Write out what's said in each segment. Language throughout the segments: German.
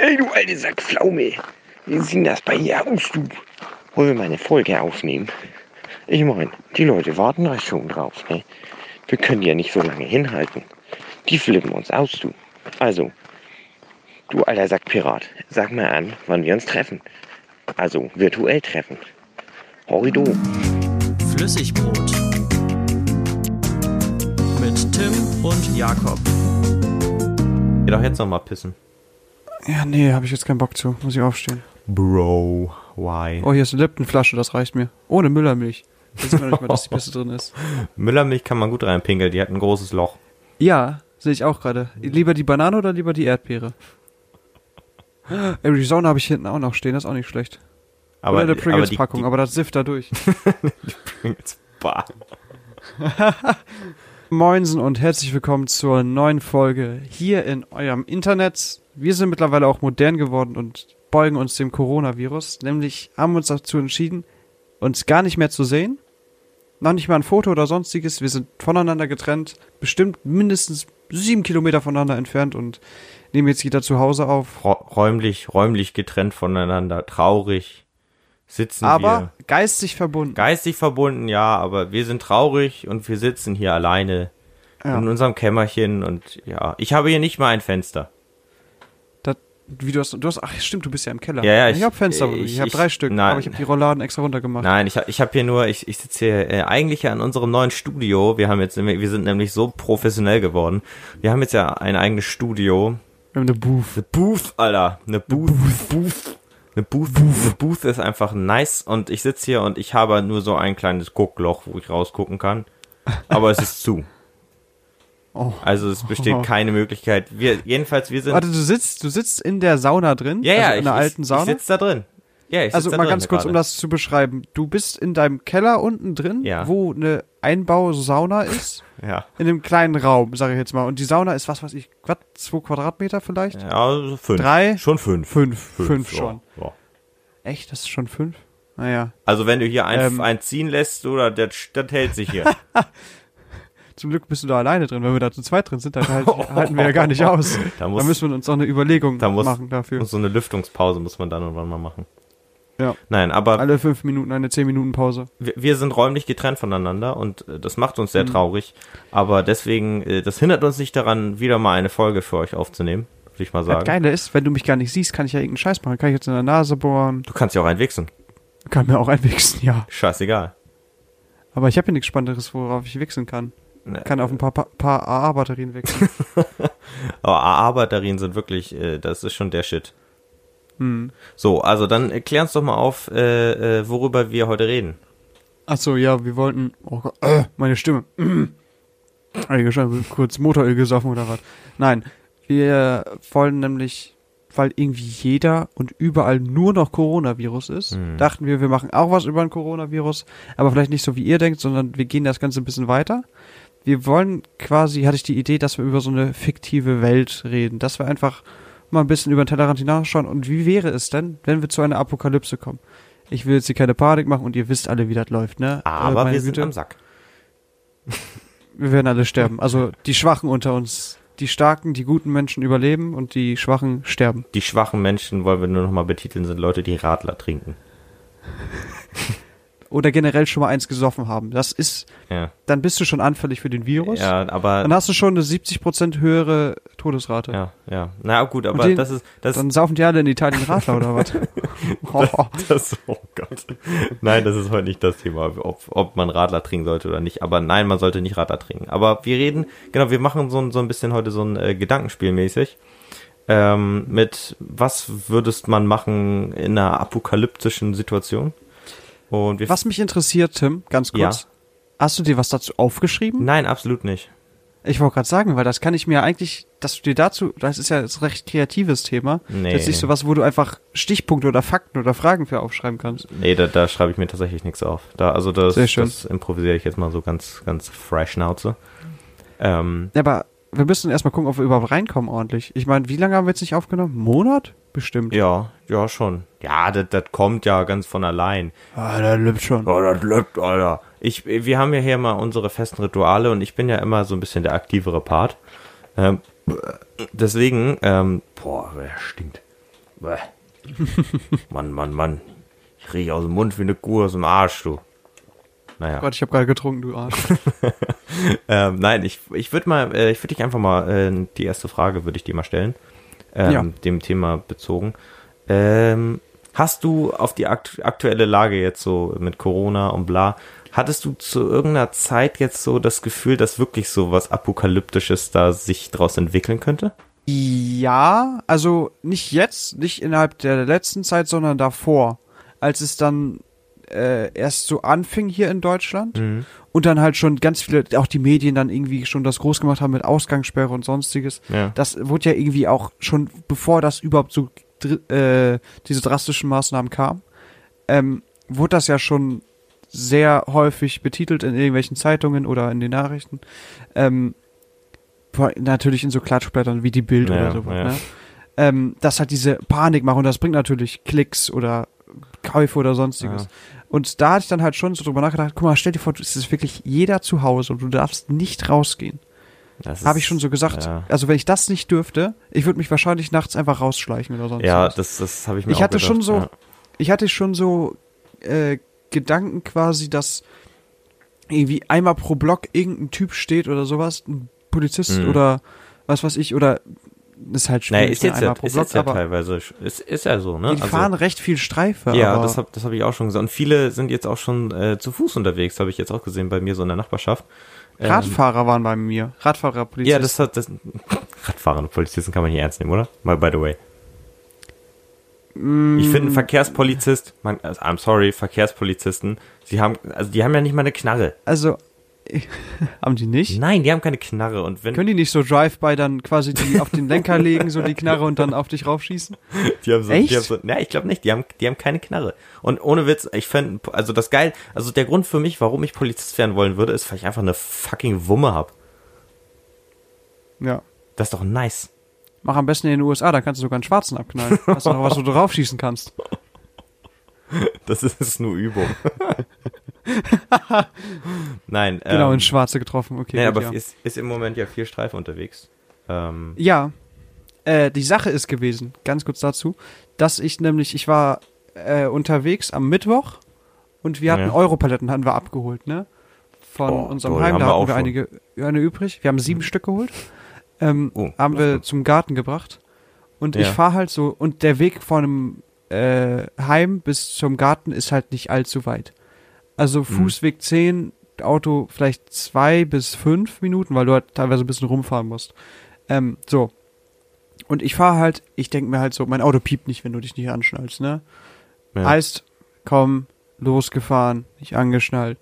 Ey, du alte Sack Pflaume. Wie sieht das bei dir aus, du? Wollen wir mal eine Folge aufnehmen? Ich meine, die Leute warten da schon drauf, ne? Wir können ja nicht so lange hinhalten. Die flippen uns aus, du. Also, du alter Sack Pirat, sag mal an, wann wir uns treffen. Also, virtuell treffen. Horrido. Flüssigbrot. Mit Tim und Jakob. Geh doch jetzt noch mal pissen. Ja, nee, habe ich jetzt keinen Bock zu. Muss ich aufstehen. Bro, why? Oh, hier ist eine Lipton-Flasche, das reicht mir. Ohne Müllermilch. Sieht man nicht mal, dass die Beste drin ist. Müllermilch kann man gut reinpinkeln, die hat ein großes Loch. Ja, sehe ich auch gerade. Lieber die Banane oder lieber die Erdbeere? Arizona habe ich hinten auch noch stehen, das ist auch nicht schlecht. Aber, oder eine aber Pringles-Packung, die, aber das sifft da durch. die Pringles, bah. Moinsen und herzlich willkommen zur neuen Folge hier in eurem Internet. Wir sind mittlerweile auch modern geworden und beugen uns dem Coronavirus. Nämlich haben wir uns dazu entschieden, uns gar nicht mehr zu sehen. Noch nicht mal ein Foto oder sonstiges. Wir sind voneinander getrennt, bestimmt mindestens sieben Kilometer voneinander entfernt und nehmen jetzt jeder zu Hause auf. Rä- Räumlich, räumlich getrennt voneinander, traurig. Sitzen Aber wir. geistig verbunden. Geistig verbunden, ja, aber wir sind traurig und wir sitzen hier alleine Ja. in unserem Kämmerchen und ja, ich habe hier nicht mal ein Fenster. Wie du hast, du hast, ach stimmt, du bist ja im Keller. Ja, ja, ich, ich- habe Fenster, ich, ich- habe drei Stück, nein. aber ich habe die Rolladen extra runtergemacht. Nein, ich, hab- ich habe hier nur, ich, ich sitze hier äh, eigentlich ja in unserem neuen Studio. Wir haben jetzt, wir sind nämlich so professionell geworden. Wir haben jetzt ja ein eigenes Studio. Wir haben eine Booth. Eine Booth, Alter. Eine Booth. Booth. Eine Booth. Eine Booth ist einfach nice und ich sitze hier und ich habe nur so ein kleines Guckloch, wo ich rausgucken kann. Aber es ist zu. Oh. Also es besteht keine Möglichkeit. Wir, jedenfalls, wir sind. Warte, du sitzt, du sitzt in der Sauna drin? ja, ja, also in ich, der alten Sauna? ich sitze da drin. Ja, ich also mal ganz kurz, um gerade. das zu beschreiben. Du bist in deinem Keller unten drin, Ja. wo eine Einbausauna ist, Ja. in einem kleinen Raum, sage ich jetzt mal. Und die Sauna ist, was weiß ich, was, zwei Quadratmeter vielleicht? Ja, also fünf. Drei? Schon fünf. Fünf, fünf, ja, schon. Ja. Echt, das ist schon fünf? Naja, Also wenn du hier ein, Ähm. ein ziehen lässt, oder das, das hält sich hier. zum Glück bist du da alleine drin. Wenn wir da zu zweit drin sind, dann halt, halten wir ja gar nicht aus. Da muss- da müssen wir uns auch eine Überlegung Da muss, machen dafür. muss so eine Lüftungspause muss man dann irgendwann mal machen. Ja. Nein, aber Alle fünf Minuten eine zehn Minuten Pause. wir, wir sind räumlich getrennt voneinander und äh, das macht uns sehr Mhm. traurig. Aber deswegen, äh, das hindert uns nicht daran, wieder mal eine Folge für euch aufzunehmen, würde ich mal Das sagen. Geile ist, wenn du mich gar nicht siehst, kann ich ja irgendeinen Scheiß machen. Kann ich jetzt in der Nase bohren, Du kannst ja auch einwichsen. kann mir auch einwichsen, ja. Scheißegal. Aber ich habe ja nichts Spannenderes, worauf ich wechseln kann. Kann auf ein paar, paar, AA-Batterien wechseln. Aber AA-Batterien sind wirklich, äh, das ist schon der Shit. hm. So, also dann klär uns doch mal auf, äh, äh, worüber wir heute reden. Achso, ja, wir wollten. Oh Gott, äh, meine Stimme. Kurz Motoröl gesoffen oder was? Nein, wir wollen nämlich, weil irgendwie jeder und überall nur noch Coronavirus ist, Hm. dachten wir, wir machen auch was über ein Coronavirus, aber vielleicht nicht so wie ihr denkt, sondern wir gehen das Ganze ein bisschen weiter. Wir wollen quasi, hatte ich die Idee, dass wir über so eine fiktive Welt reden, dass wir einfach mal ein bisschen über den Tellerrand hinausschauen und wie wäre es denn, wenn wir zu einer Apokalypse kommen? Ich will jetzt hier keine Panik machen und ihr wisst alle, wie das läuft, ne? Äh, Aber meine wir sind Güte, am Sack. wir werden alle sterben. Also die Schwachen unter uns. Die Starken, die guten Menschen überleben und die Schwachen sterben. Die schwachen Menschen, wollen wir nur noch mal betiteln, sind Leute, die Radler trinken. Oder generell schon mal eins gesoffen haben. Das ist, Ja. dann bist du schon anfällig für den Virus. Ja, aber Dann hast du schon eine 70% höhere Todesrate. Ja, ja. Na gut, aber den- das ist das, Dann saufen die alle in Italien Radler oder was? oh, das oh Gott. Nein, das ist heute nicht das Thema, ob, ob man Radler trinken sollte oder nicht. Aber nein, man sollte nicht Radler trinken. Aber wir reden, genau, wir machen so, ein- so ein bisschen heute so ein äh, Gedankenspiel mäßig. Ähm, mit was würdest man machen in einer apokalyptischen Situation? Und wir was mich interessiert, Tim, ganz kurz. Ja. Hast du dir was dazu aufgeschrieben? Nein, absolut nicht. Ich wollte gerade sagen, weil das kann ich mir eigentlich, dass du dir dazu, das ist ja ein recht kreatives Thema. Nee. Jetzt nicht so was, wo du einfach Stichpunkte oder Fakten oder Fragen für aufschreiben kannst. Nee, da, da schreibe ich mir tatsächlich nichts auf. Da, also das, das improvisiere ich jetzt mal so ganz, ganz fresh Schnauze. Ähm, Ja, aber wir müssen erstmal gucken, ob wir überhaupt reinkommen ordentlich. Ich meine, wie lange haben wir jetzt nicht aufgenommen? Monat? Bestimmt. Ja, ja, schon. Ja, das, das kommt ja ganz von allein. Ah, der lebt schon. Oh, das lebt, Alter. Ich, wir haben ja hier mal unsere festen Rituale und ich bin ja immer so ein bisschen der aktivere Part. Ähm, deswegen, ähm, boah, der stinkt. Bäh. Mann, Mann, Mann. Ich rieche aus dem Mund wie eine Kuh aus dem Arsch, du. Naja. Gott, ich habe gerade getrunken, du Arsch. Ähm, nein, ich, ich würde mal, äh, ich würde dich einfach mal, äh, die erste Frage würde ich dir mal stellen. Ähm, Ja. Dem Thema bezogen. Ähm, hast du auf die akt aktuelle Lage jetzt so mit Corona und bla, hattest du zu irgendeiner Zeit jetzt so das Gefühl, dass wirklich so was Apokalyptisches da sich draus entwickeln könnte? Ja, also nicht jetzt, nicht innerhalb der letzten Zeit, sondern davor, als es dann äh, erst so anfing hier in Deutschland und dann halt schon ganz viele, auch die Medien dann irgendwie schon das groß gemacht haben mit Ausgangssperre und sonstiges. Ja. Das wurde ja irgendwie auch schon, bevor das überhaupt so dr- äh, diese drastischen Maßnahmen kamen, ähm, wurde das ja schon sehr häufig betitelt in irgendwelchen Zeitungen oder in den Nachrichten. Ähm, natürlich in so Klatschblättern wie die Bild Ja, oder so. ja. Ne? Ähm, das hat diese Panik machen und das bringt natürlich Klicks oder Käufe oder sonstiges. Ja. Und da hatte ich dann halt schon so drüber nachgedacht, guck mal, stell dir vor, es ist wirklich jeder zu Hause und du darfst nicht rausgehen. Das Habe ich schon so gesagt. Ja, Also wenn ich das nicht dürfte, ich würde mich wahrscheinlich nachts einfach rausschleichen oder sonst ja was. das, das habe ich mir Ich auch hatte gedacht. schon so, Ja. ich hatte schon so äh, Gedanken quasi, dass irgendwie einmal pro Block irgendein Typ steht oder sowas, ein Polizist Mhm. oder was weiß ich, oder ist halt schwierig, Naja, ist jetzt, ja, pro ist Block, jetzt ja teilweise, ist, ist ja so, ne? die fahren recht viel Streife. Ja, aber das habe das hab ich auch schon gesagt. Und viele sind jetzt auch schon äh, zu Fuß unterwegs, habe ich jetzt auch gesehen bei mir so in der Nachbarschaft. Ähm, Radfahrer waren bei mir. Radfahrer, Polizist. Ja, das hat das Radfahrer und Polizisten kann man nicht ernst nehmen, oder? Mal by the way. Mm, Ich finde Verkehrspolizist, man, also, I'm sorry, Verkehrspolizisten, sie haben, also die haben ja nicht mal eine Knarre. Also, haben die nicht? Nein, die haben keine Knarre und wenn Können die nicht so Drive-by dann quasi die auf den Lenker legen, so die Knarre und dann auf dich raufschießen? die haben so, Echt? die haben so, na, ich glaube nicht, die haben, die haben keine Knarre. Und ohne Witz, ich fände, also das geil, also der Grund für mich, warum ich Polizist werden wollen würde, ist, weil ich einfach eine fucking Wumme hab. Ja. Das ist doch nice. Mach am besten in den USA, dann kannst du sogar einen Schwarzen abknallen. Hast du noch was, wo du draufschießen kannst. Das ist nur Übung. Nein, Genau, ähm, in Schwarze getroffen, okay. nee, gut, aber ja. ist, ist im Moment ja viel Streife unterwegs. Ähm, Ja, äh, die Sache ist gewesen, ganz kurz dazu, dass ich nämlich, ich war äh, unterwegs am Mittwoch und wir hatten Ja. Europaletten, hatten wir abgeholt, ne? Von Oh, unserem toll, Heim, da wir hatten wir schon. einige eine übrig. Wir haben sieben Stück geholt. Ähm, Oh, haben wir zum Garten gebracht. Und ich Ja. fahre halt so, und der Weg von einem äh, Heim bis zum Garten ist halt nicht allzu weit. Also Fußweg 10, Auto vielleicht zwei bis fünf Minuten, weil du halt teilweise ein bisschen rumfahren musst. Ähm, so. Und ich fahre halt, ich denke mir halt so, mein Auto piept nicht, wenn du dich nicht anschnallst, ne? Ja. Heißt, komm, losgefahren, nicht angeschnallt.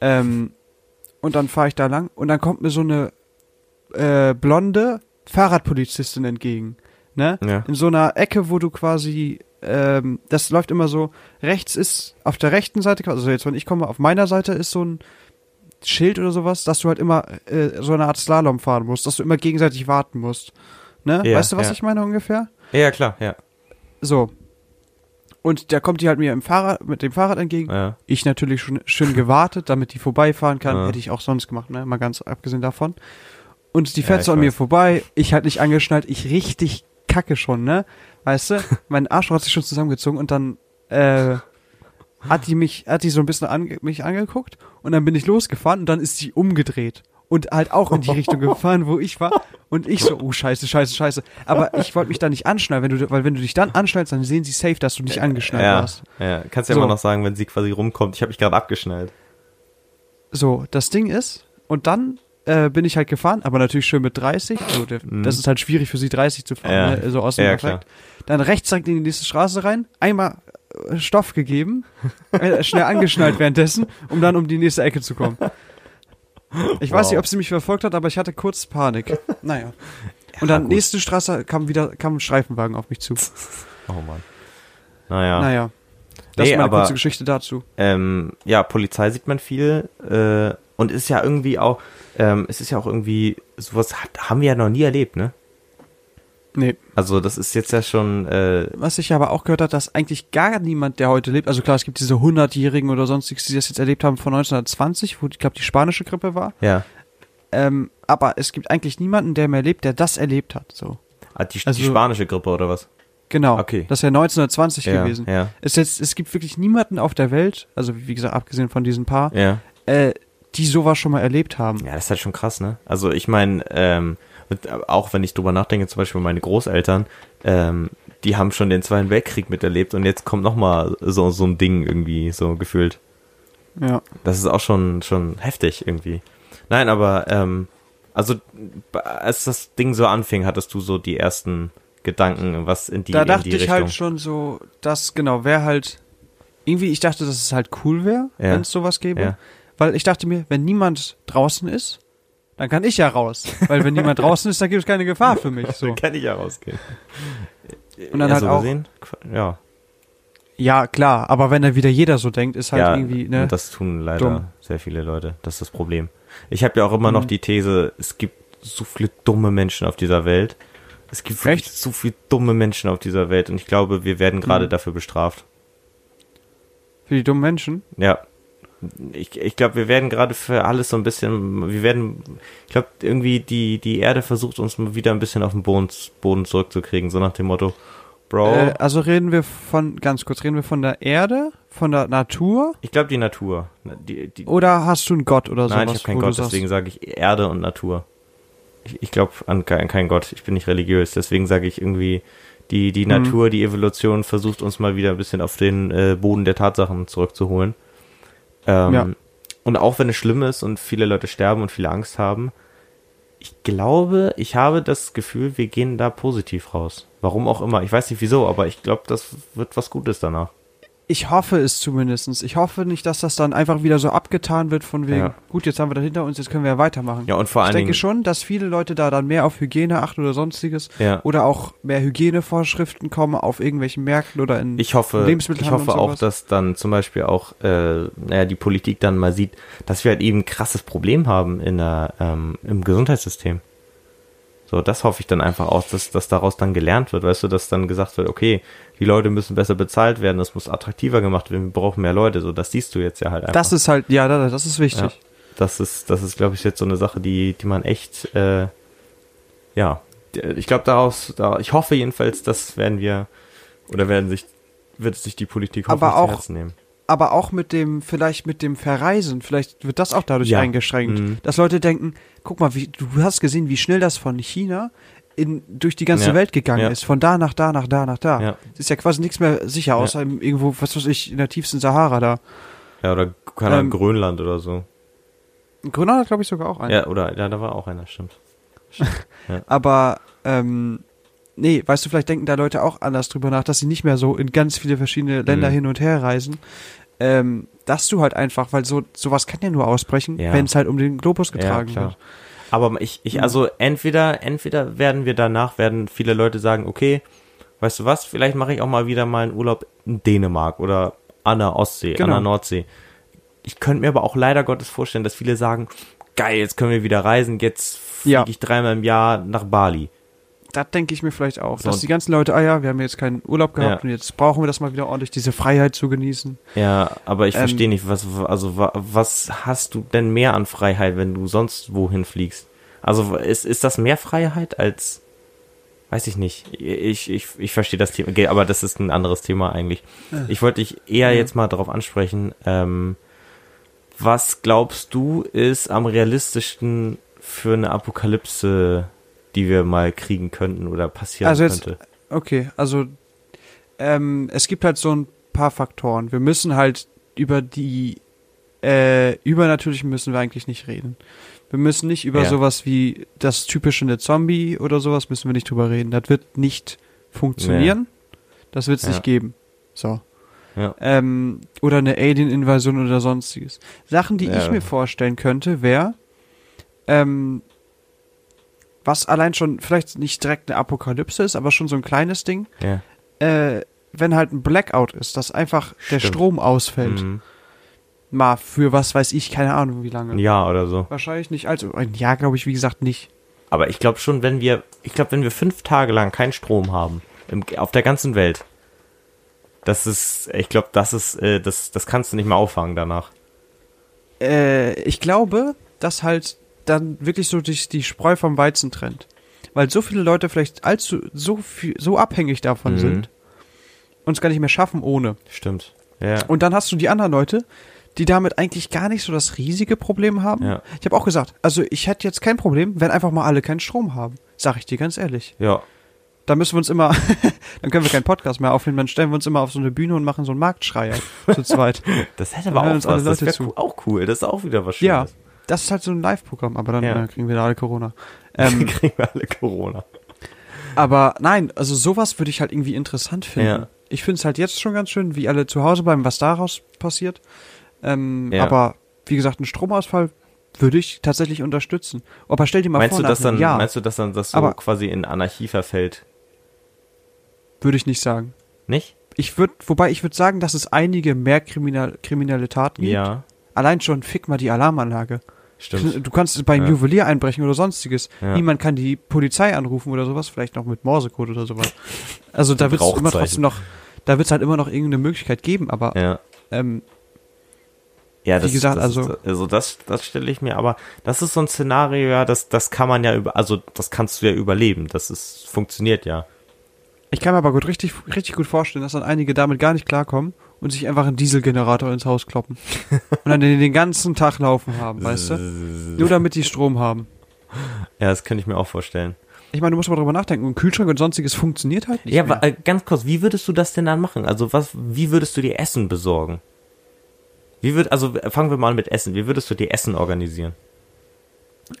Ähm, und dann fahre ich da lang und dann kommt mir so eine äh, blonde Fahrradpolizistin entgegen. Ne? Ja. In so einer Ecke, wo du quasi, ähm, das läuft immer so, rechts ist auf der rechten Seite, also jetzt wenn ich komme, auf meiner Seite ist so ein Schild oder sowas, dass du halt immer äh, so eine Art Slalom fahren musst, dass du immer gegenseitig warten musst. Ne? Ja, weißt du, was ja. ich meine ungefähr? ja, klar, ja. So. Und da kommt die halt mir im Fahrrad, mit dem Fahrrad entgegen. ja. Ich natürlich schon schön gewartet, damit die vorbeifahren kann. Hätte ich auch sonst gemacht, ne? Mal ganz abgesehen davon. Und die fährt so an mir weiß. vorbei. Ich halt nicht angeschnallt. Ich richtig kacke schon, ne? Weißt du? Mein Arsch hat sich schon zusammengezogen und dann, äh, hat die mich, hat die so ein bisschen ange mich angeguckt und dann bin ich losgefahren und dann ist sie umgedreht und halt auch in die Richtung gefahren, wo ich war und ich so, oh scheiße, scheiße, scheiße. Aber ich wollte mich da nicht anschnallen, wenn du, weil wenn du dich dann anschnallst, dann sehen sie safe, dass du nicht angeschnallt Ja, warst. ja, kannst ja So. immer noch sagen, wenn sie quasi rumkommt, ich habe mich gerade abgeschnallt. So, das Ding ist, und dann äh, bin ich halt gefahren, aber natürlich schön mit 30. So, der, Das ist halt schwierig für sie 30 zu fahren, Mhm. Ja. ne? so aus dem Ja. Dann rechts direkt in die nächste Straße rein, einmal äh, Stoff gegeben, äh, schnell angeschnallt währenddessen, um dann um die nächste Ecke zu kommen. Ich weiß Wow. nicht, ob sie mich verfolgt hat, aber ich hatte kurz Panik. Naja. Und dann gut. nächste Straße kam wieder kam ein Streifenwagen auf mich zu. Oh Mann. Naja. Naja. Das Nee, ist meine aber- kurze Geschichte dazu. Ähm, ja, Polizei sieht man viel äh, und ist ja irgendwie auch, ähm, es ist ja auch irgendwie, sowas hat, haben wir ja noch nie erlebt, ne? Nee. Also das ist jetzt ja schon, äh, Was ich aber auch gehört habe, dass eigentlich gar niemand, der heute lebt, also klar, es gibt diese 100-Jährigen oder sonstiges, die das jetzt erlebt haben von 1920, wo ich glaube die spanische Grippe war. ja, Ähm, aber es gibt eigentlich niemanden, der mehr lebt, der das erlebt hat. So. ah, die, die Also- spanische Grippe oder was? Genau. Okay. Das ist ja 1920 Ja, gewesen. ja. Es, jetzt, es gibt wirklich niemanden auf der Welt, also wie gesagt, abgesehen von diesen paar, Ja. äh, die sowas schon mal erlebt haben. Ja, das ist halt schon krass, ne? Also ich meine, ähm, auch wenn ich drüber nachdenke, zum Beispiel meine Großeltern, ähm, die haben schon den Zweiten Weltkrieg miterlebt und jetzt kommt noch mal so, so ein Ding irgendwie so gefühlt. Ja. Das ist auch schon, schon heftig irgendwie. Nein, aber ähm, also als das Ding so anfing, hattest du so die ersten Gedanken, was in die, da in dachte die ich Richtung. halt schon so, dass, genau, wäre halt, irgendwie, ich dachte, dass es halt cool wäre, Ja. wenn es sowas gäbe. Ja. Weil ich dachte mir, wenn niemand draußen ist, dann kann ich ja raus. Weil wenn niemand draußen ist, dann gibt es keine Gefahr für mich. So. Dann kann ich ja rausgehen. Und dann ja, halt so auch, gesehen, ja. ja klar, aber wenn dann wieder jeder so denkt, ist halt ja, irgendwie, ne? das tun leider dumm. sehr viele Leute. Das ist das Problem. Ich habe ja auch immer noch Mhm. die These, es gibt so viele dumme Menschen auf dieser Welt. Es gibt wirklich Echt? so viele dumme Menschen auf dieser Welt und ich glaube, wir werden gerade Mhm. dafür bestraft. Für die dummen Menschen. Ja. Ich, ich glaube, wir werden gerade für alles so ein bisschen, wir werden, ich glaube, irgendwie die, die Erde versucht uns mal wieder ein bisschen auf den Boden, Boden zurückzukriegen, so nach dem Motto, Bro, Äh, also reden wir von, ganz kurz, reden wir von der Erde, von der Natur ich glaube die Natur. Die, die, oder hast du einen Gott oder sowas? Nein, ich habe keinen Gott, deswegen sage ich Erde und Natur. Ich, ich glaube an, an keinen Gott, ich bin nicht religiös, deswegen sage ich irgendwie, die, die Mhm. Natur, die Evolution versucht uns mal wieder ein bisschen auf den äh, Boden der Tatsachen zurückzuholen. Ähm, Ja. Und auch wenn es schlimm ist und viele Leute sterben und viele Angst haben, ich glaube, ich habe das Gefühl, wir gehen da positiv raus. Warum auch immer. Ich weiß nicht wieso, aber ich glaube, das wird was Gutes danach. Ich hoffe es zumindestens. Ich hoffe nicht, dass das dann einfach wieder so abgetan wird von wegen, Ja. gut, jetzt haben wir das hinter uns, jetzt können wir ja weitermachen. Ja, und vor ich allen denke Dingen. schon, dass viele Leute da dann mehr auf Hygiene achten oder sonstiges. Ja. Oder auch mehr Hygienevorschriften kommen auf irgendwelchen Märkten oder in Ich hoffe, ich Lebensmittelhandel hoffe auch, dass dann zum Beispiel auch, äh, naja, die Politik dann mal sieht, dass wir halt eben ein krasses Problem haben in der, ähm, im Gesundheitssystem. So, das hoffe ich dann einfach auch, dass, dass daraus dann gelernt wird, weißt du, dass dann gesagt wird, okay, die Leute müssen besser bezahlt werden, es muss attraktiver gemacht werden, wir brauchen mehr Leute, so, das siehst du jetzt ja halt einfach. Das ist halt, ja, das das ist wichtig. Ja. Das ist, das ist, glaube ich, jetzt so eine Sache, die, die man echt, äh, ja, ich glaube daraus, da, ich hoffe jedenfalls, das werden wir, oder werden sich, wird sich die Politik Aber hoffentlich zu auch- Herzen nehmen. Aber auch mit dem, vielleicht mit dem Verreisen, vielleicht wird das auch dadurch Ja. eingeschränkt. Mhm. Dass Leute denken, guck mal, wie, du hast gesehen, wie schnell das von China in, durch die ganze Ja. Welt gegangen Ja. ist. Von da nach da, nach da, nach da. Ja. Es ist ja quasi nichts mehr sicher, außer irgendwo, was weiß ich, in der tiefsten Sahara da. Ja, oder keine Ahnung, Ähm, Grönland oder so. Grönland hat, glaube ich, sogar auch einen. Ja, oder, ja, da war auch einer, stimmt. Aber, ähm, nee, weißt du, vielleicht denken da Leute auch anders drüber nach, dass sie nicht mehr so in ganz viele verschiedene Länder Mhm. hin und her reisen. Ähm, dass du halt einfach, weil so sowas kann ja nur ausbrechen, Ja. wenn es halt um den Globus Ja, getragen klar. wird. Aber ich, ich, also entweder, entweder werden wir danach, werden viele Leute sagen, okay, weißt du was, vielleicht mache ich auch mal wieder mal einen Urlaub in Dänemark oder an der Ostsee, Genau. an der Nordsee. Ich könnte mir aber auch leider Gottes vorstellen, dass viele sagen, geil, jetzt können wir wieder reisen, jetzt fliege Ja. ich dreimal im Jahr nach Bali. Das denke ich mir vielleicht auch, So, dass die ganzen Leute, ah ja, wir haben jetzt keinen Urlaub gehabt Ja. und jetzt brauchen wir das mal wieder ordentlich, diese Freiheit zu genießen. Ja, aber ich Ähm, verstehe nicht, was, also wa- was hast du denn mehr an Freiheit, wenn du sonst wohin fliegst? Also ist, ist das mehr Freiheit als, weiß ich nicht. Ich, ich, ich verstehe das Thema, aber das ist ein anderes Thema eigentlich. Ich wollte dich eher Ja. jetzt mal darauf ansprechen, ähm, was glaubst du ist am realistischsten für eine Apokalypse, die wir mal kriegen könnten oder passieren Also jetzt- könnte? Okay, also ähm, es gibt halt so ein paar Faktoren. Wir müssen halt über die äh, übernatürlichen müssen wir eigentlich nicht reden. Wir müssen nicht über Ja. sowas wie das typische eine Zombie oder sowas müssen wir nicht drüber reden. Das wird nicht funktionieren. Das wird es Ja. nicht geben. So. Ja. Ähm, oder eine Alien-Invasion oder sonstiges. Sachen, die Ja. ich mir vorstellen könnte, wäre, ähm, was allein schon vielleicht nicht direkt eine Apokalypse ist, aber schon so ein kleines Ding, Ja. äh, wenn halt ein Blackout ist, dass einfach der Stimmt. Strom ausfällt. Mhm. Mal für was weiß ich, keine Ahnung wie lange. Ein Jahr oder so. Wahrscheinlich nicht, also ein Jahr glaube ich, wie gesagt, nicht. Aber ich glaube schon, wenn wir, ich glaube, wenn wir fünf Tage lang keinen Strom haben, im, auf der ganzen Welt, das ist, ich glaube, das ist, äh, das, das kannst du nicht mehr auffangen danach. Äh, ich glaube, dass halt dann wirklich so die, die Spreu vom Weizen trennt. weil so viele Leute vielleicht allzu so viel, so abhängig davon Mhm. sind und es gar nicht mehr schaffen ohne. Stimmt. Ja. Und dann hast du die anderen Leute, die damit eigentlich gar nicht so das riesige Problem haben. Ja. Ich habe auch gesagt, also ich hätte jetzt kein Problem, wenn einfach mal alle keinen Strom haben. Sag ich dir ganz ehrlich. ja. Da müssen wir uns immer, dann können wir keinen Podcast mehr aufnehmen, dann stellen wir uns immer auf so eine Bühne und machen so einen Marktschreier zu zweit. Das hätte aber auch was. Das wäre auch cool. Das ist auch wieder was ja, Schönes. Das ist halt so ein Live-Programm, aber dann Ja. äh, kriegen wir da alle Corona. Ähm, kriegen wir alle Corona. aber nein, also sowas würde ich halt irgendwie interessant finden. Ja. Ich finde es halt jetzt schon ganz schön, wie alle zu Hause bleiben, was daraus passiert. Ähm, Ja. Aber wie gesagt, ein Stromausfall würde ich tatsächlich unterstützen. Aber stell dir mal Meinst vor, du, dass dann, Jahr meinst du, dass dann das so Aber- quasi in Anarchie verfällt? würde ich nicht sagen. Nicht? Ich würde, wobei ich würde sagen, dass es einige mehr kriminal, kriminelle Taten gibt. Ja, Allein schon fick mal die Alarmanlage. stimmt. Du kannst bei einem Ja. Juwelier einbrechen oder sonstiges. Ja. Niemand kann die Polizei anrufen oder sowas, vielleicht noch mit Morsecode oder sowas. Also da wird es immer trotzdem noch, da wird es halt immer noch irgendeine Möglichkeit geben, aber Ja. ähm, Ja, das, Wie gesagt, das also- also das, das stelle ich mir, aber das ist so ein Szenario, ja, das, das kann man ja über, also das kannst du ja überleben, das ist, funktioniert ja. ich kann mir aber gut richtig, richtig gut vorstellen, dass dann einige damit gar nicht klarkommen und sich einfach einen Dieselgenerator ins Haus kloppen. und dann den, den ganzen Tag laufen haben, weißt du? Nur damit die Strom haben. Ja, das könnte ich mir auch vorstellen. Ich meine, du musst mal drüber nachdenken. Ein Kühlschrank und sonstiges funktioniert halt nicht Ja, mehr. wa- äh, ganz kurz, wie würdest du das denn dann machen? Also was, wie würdest du dir Essen besorgen? Wie würd, also fangen wir mal mit Essen. Wie würdest du dir Essen organisieren?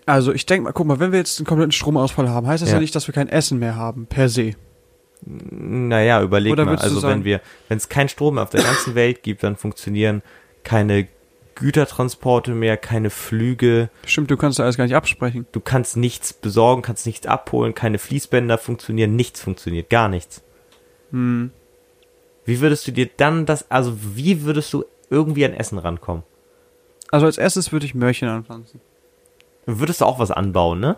Also ich denke mal, guck mal, wenn wir jetzt einen kompletten Stromausfall haben, heißt das ja, Ja. nicht, dass wir kein Essen mehr haben, per se. Naja, überleg Oder mal. Also sagen- wenn wir, wenn es keinen Strom mehr auf der ganzen Welt gibt, dann funktionieren keine Gütertransporte mehr, keine Flüge. Stimmt, du kannst da alles gar nicht absprechen. Du kannst nichts besorgen, kannst nichts abholen, keine Fließbänder funktionieren, nichts funktioniert, gar nichts. Hm. Wie würdest du dir dann das, also wie würdest du irgendwie an Essen rankommen? Also als erstes würde ich Möhrchen anpflanzen. Würdest du auch was anbauen, ne?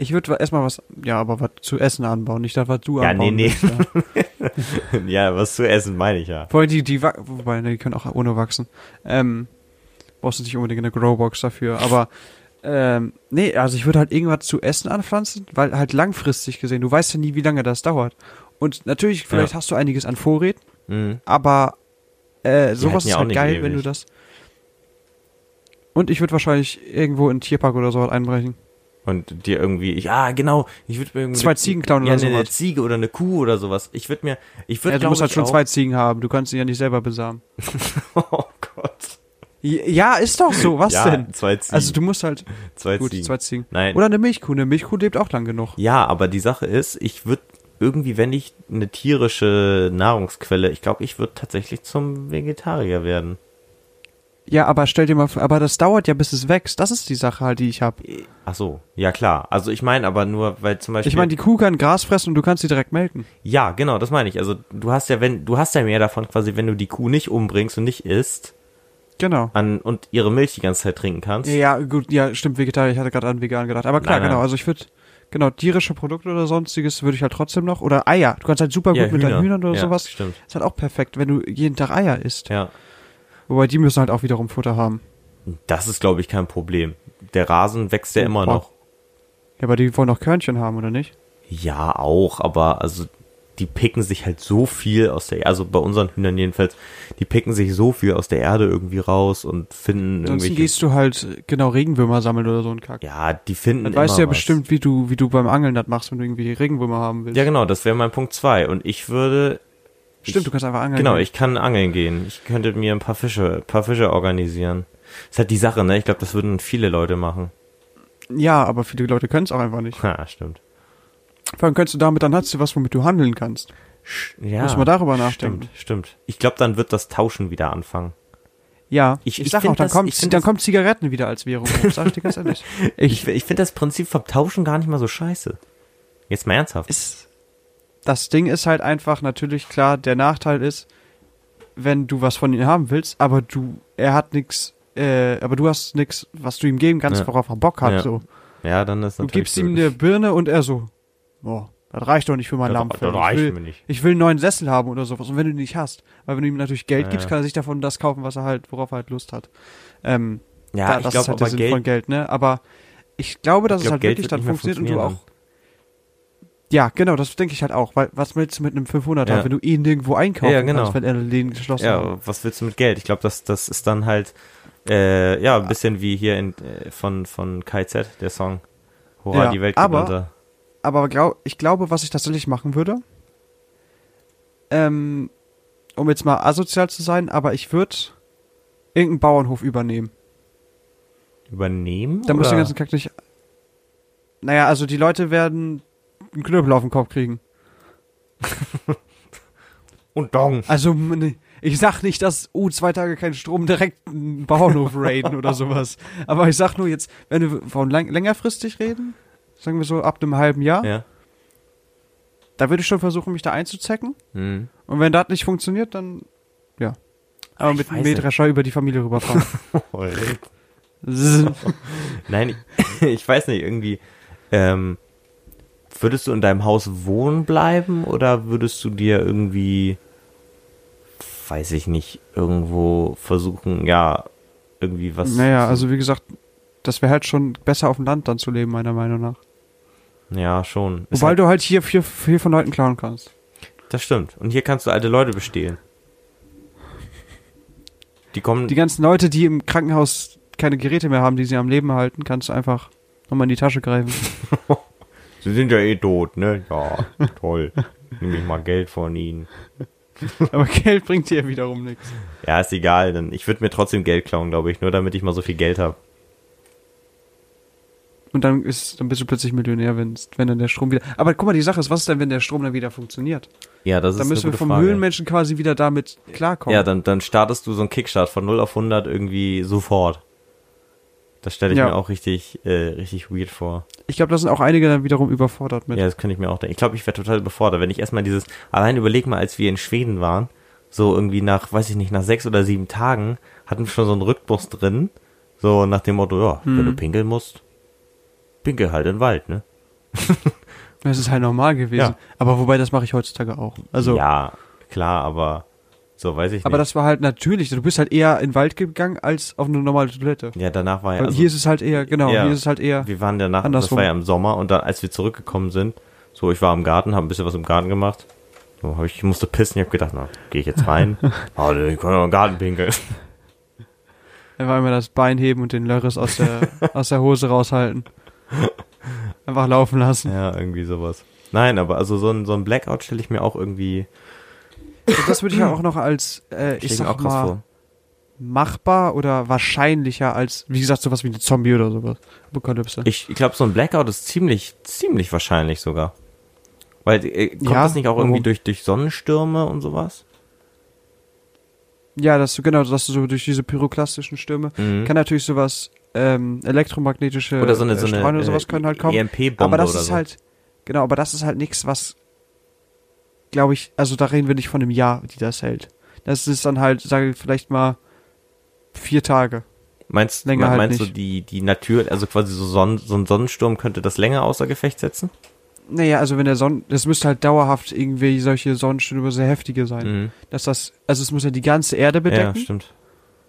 Ich würde erstmal was, ja, aber was zu essen anbauen, nicht das, was du Ja, anbauen nee, nee. willst, ja. ja, was zu essen, meine ich ja. Wobei die, die, wa- wobei, ne, die können auch ohne wachsen. Ähm, brauchst du nicht unbedingt eine Growbox dafür, aber, ähm, nee, also ich würde halt irgendwas zu essen anpflanzen, weil halt langfristig gesehen, du weißt ja nie, wie lange das dauert. Und natürlich, vielleicht hast du einiges an Vorräten, Mhm. aber, äh, sowas ist ja halt geil, wenn du ewig. das. Und ich würde wahrscheinlich irgendwo in einen Tierpark oder sowas einbrechen. Und dir irgendwie, ich, ah, genau, ich würde mir irgendwie. Zwei Ziegen klauen ja, oder eine, eine sowas. Ziege oder eine Kuh oder sowas. Ich würde mir, ich würde Ja, du musst halt schon zwei Ziegen haben, du kannst sie ja nicht selber besamen. Oh Gott. Ja, ist doch so, was ja, denn? zwei Ziegen. Also du musst halt, zwei gut, Ziegen. zwei Ziegen. Nein. Oder eine Milchkuh, eine Milchkuh lebt auch lang genug. Ja, aber die Sache ist, ich würde irgendwie, wenn ich eine tierische Nahrungsquelle, ich glaube, ich würde tatsächlich zum Vegetarier werden. Ja, aber stell dir mal vor, aber das dauert ja, bis es wächst. Das ist die Sache halt, die ich habe. Ach so, ja klar. Also ich meine aber nur, weil zum Beispiel. Ich meine, die Kuh kann Gras fressen und du kannst sie direkt melken. ja, genau, das meine ich. Also du hast ja, wenn, du hast ja mehr davon quasi, wenn du die Kuh nicht umbringst und nicht isst Genau. an, und ihre Milch die ganze Zeit trinken kannst. Ja, gut, ja, stimmt, Vegetarier, ich hatte gerade an vegan gedacht. Aber klar, Nein, nein. genau, also ich würde, genau, tierische Produkte oder sonstiges würde ich halt trotzdem noch. Oder Eier. Du kannst halt super gut Ja, mit deinen Hühner. Hühnern oder Ja, sowas. stimmt. Ist halt auch perfekt, wenn du jeden Tag Eier isst. Ja. Wobei die müssen halt auch wiederum Futter haben. Das ist, glaube ich, kein Problem. Der Rasen wächst ja immer Boah. noch. Ja, aber die wollen auch Körnchen haben, oder nicht? Ja, auch, aber also die picken sich halt so viel aus der also bei unseren Hühnern jedenfalls, die picken sich so viel aus der Erde irgendwie raus und finden Ansonsten irgendwelche gehst du halt, genau, Regenwürmer sammeln oder so ein Kack. Ja, die finden Dann weißt du ja was. bestimmt, wie du, wie du beim Angeln das machst, wenn du irgendwie Regenwürmer haben willst. Ja, genau, das wäre mein Punkt zwei und ich würde Stimmt, ich, du kannst einfach angeln. Genau, gehen. ich kann angeln gehen. Ich könnte mir ein paar Fische, ein paar Fische organisieren. Das ist halt die Sache, ne? Ich glaube, das würden viele Leute machen. Ja, aber viele Leute können es auch einfach nicht. Ja, stimmt. Vor allem kannst du damit, dann hast du was, womit du handeln kannst. Ja, Muss man darüber nachdenken. Stimmt, stimmt. Ich glaube, dann wird das Tauschen wieder anfangen. Ja, Ich- ich, ich sag auch, dann das- kommt, dann das- kommt Zigaretten wieder als Währung hoch, sag ich dir ganz ehrlich. Ich, ich finde das Prinzip vom Tauschen gar nicht mal so scheiße. Jetzt mal ernsthaft. ist, das Ding ist halt einfach natürlich klar, der Nachteil ist, wenn du was von ihm haben willst, aber du, er hat nix, äh, aber du hast nix, was du ihm geben kannst, Ja. worauf er Bock hat, Ja. so. Ja, dann ist Du natürlich gibst ihm eine Birne und er so, boah, das reicht doch nicht für mein Das- Lampfell. das reicht ich, will, mir nicht. ich will einen neuen Sessel haben oder sowas. Und wenn du den nicht hast, weil wenn du ihm natürlich Geld Ja, gibst, kann er sich davon das kaufen, was er halt, worauf er halt Lust hat. Ähm, Ja, da, ich das glaube ist halt der Sinn Geld, von Geld, ne? Aber ich glaube, dass Ich es glaub, halt Geld wirklich dann funktioniert und du auch. Ja, genau, das denke ich halt auch. Weil was willst du mit einem 500er, Ja. wenn du ihn nirgendwo einkaufen Ja, genau. kannst, wenn alle Läden geschlossen haben? Ja, was willst du mit Geld? Ich glaube, das, das ist dann halt, äh, ja, ein bisschen wie hier in, äh, von, von KZ, der Song. Hurra, Ja, die Welt geht aber- unter. Aber glaub, ich glaube, was ich tatsächlich machen würde, ähm, um jetzt mal asozial zu sein, aber ich würde irgendeinen Bauernhof übernehmen. Übernehmen? Da muss den ganzen Kack nicht. Naja, also die Leute werden einen Knüppel auf den Kopf kriegen. Und Dong. Also, ne, ich sag nicht, dass, oh, zwei Tage kein Strom, direkt einen Bauernhof raiden oder sowas. Aber ich sag nur jetzt, wenn wir von lang, längerfristig reden, sagen wir so ab einem halben Jahr, Ja. da würde ich schon versuchen, mich da einzuzecken. Hm. Und wenn das nicht funktioniert, dann, ja. Aber Ich mit einem. Mähdrescher über die Familie rüberfahren. Nein, ich, ich weiß nicht, irgendwie, ähm, würdest du in deinem Haus wohnen bleiben oder würdest du dir irgendwie, weiß ich nicht, irgendwo versuchen, ja, irgendwie was. naja, also wie gesagt, das wäre halt schon besser auf dem Land dann zu leben, meiner Meinung nach. Ja, schon. Wobei halt, du halt hier viel, viel von Leuten klauen kannst. das stimmt. Und hier kannst du alte Leute bestehlen. Die kommen. Die ganzen Leute, die im Krankenhaus keine Geräte mehr haben, die sie am Leben halten, kannst du einfach nochmal in die Tasche greifen. Sie sind ja eh tot, ne? Ja, toll. Nimm ich mal Geld von ihnen. Aber Geld bringt dir ja wiederum nichts. Ja, ist egal. Dann, ich würde mir trotzdem Geld klauen, glaube ich, nur damit ich mal so viel Geld habe. Und dann ist, dann bist du plötzlich Millionär, wenn, wenn dann der Strom wieder. Aber guck mal, die Sache ist, was ist denn, wenn der Strom dann wieder funktioniert? Ja, das ist Dann eine müssen wir vom Frage. Höhlenmenschen quasi wieder damit klarkommen. Ja, dann, dann startest du so einen Kickstart von 0 auf 100 irgendwie sofort. Das stelle ich Ja. mir auch richtig, äh, richtig weird vor. Ich glaube, da sind auch einige dann wiederum überfordert mit. Ja, das könnte ich mir auch denken. Ich glaube, ich wäre total überfordert, wenn ich erstmal dieses, allein überleg mal, als wir in Schweden waren, so irgendwie nach, weiß ich nicht, nach sechs oder sieben Tagen, hatten wir schon so einen Rhythmus drin, so nach dem Motto, ja, wenn Hm. du pinkeln musst, pinkel halt in den Wald, ne? Das ist halt normal gewesen. Ja. Aber wobei, das mache ich heutzutage auch. Also, Ja, klar, aber so weiß ich aber nicht. das war halt natürlich. Du bist halt eher in den Wald gegangen als auf eine normale Toilette. ja, danach war ja, also, hier ist es halt eher, genau, Ja. hier ist es halt eher. wir waren danach, das andersrum. war ja im Sommer und dann, als wir zurückgekommen sind, so, ich war im Garten, habe ein bisschen was im Garten gemacht. So, hab ich, ich musste pissen, ich habe gedacht, na, gehe ich jetzt rein? oh, ich kann doch im Garten pinkeln. Einfach immer das Bein heben und den Lörres aus der, aus der Hose raushalten. Einfach laufen lassen. Ja, irgendwie sowas. Nein, aber also so ein, so ein Blackout stelle ich mir auch irgendwie Und das würde ich ja auch noch als, äh, ich ich sag mal, machbar oder wahrscheinlicher als, wie gesagt, sowas wie eine Zombie oder sowas. Apokalypse. Ich, glaube, so ein Blackout ist ziemlich, ziemlich wahrscheinlich sogar. Weil äh, kommt Ja, das nicht auch irgendwie durch, durch Sonnenstürme und sowas? Ja, dass du, genau, dass du so durch diese pyroklastischen Stürme, Mhm. kann natürlich sowas, ähm, elektromagnetische Oder so eine, so äh, eine Strahlen oder sowas äh, können halt kommen. EMP-Bombe Aber das ist so. halt, genau, aber das ist halt nichts, was, glaube ich, also da reden wir nicht von einem Jahr, die das hält. Das ist dann halt, sage ich vielleicht mal, vier Tage. Meinst, länger halt meinst nicht. du, die, die Natur, also quasi so, Sonn, so ein Sonnensturm könnte das länger außer Gefecht setzen? Naja, also wenn der Sonn, das müsste halt dauerhaft irgendwie solche Sonnenstürme sehr heftige sein. Mhm. Dass das, also es muss ja die ganze Erde Ja, bedecken, stimmt.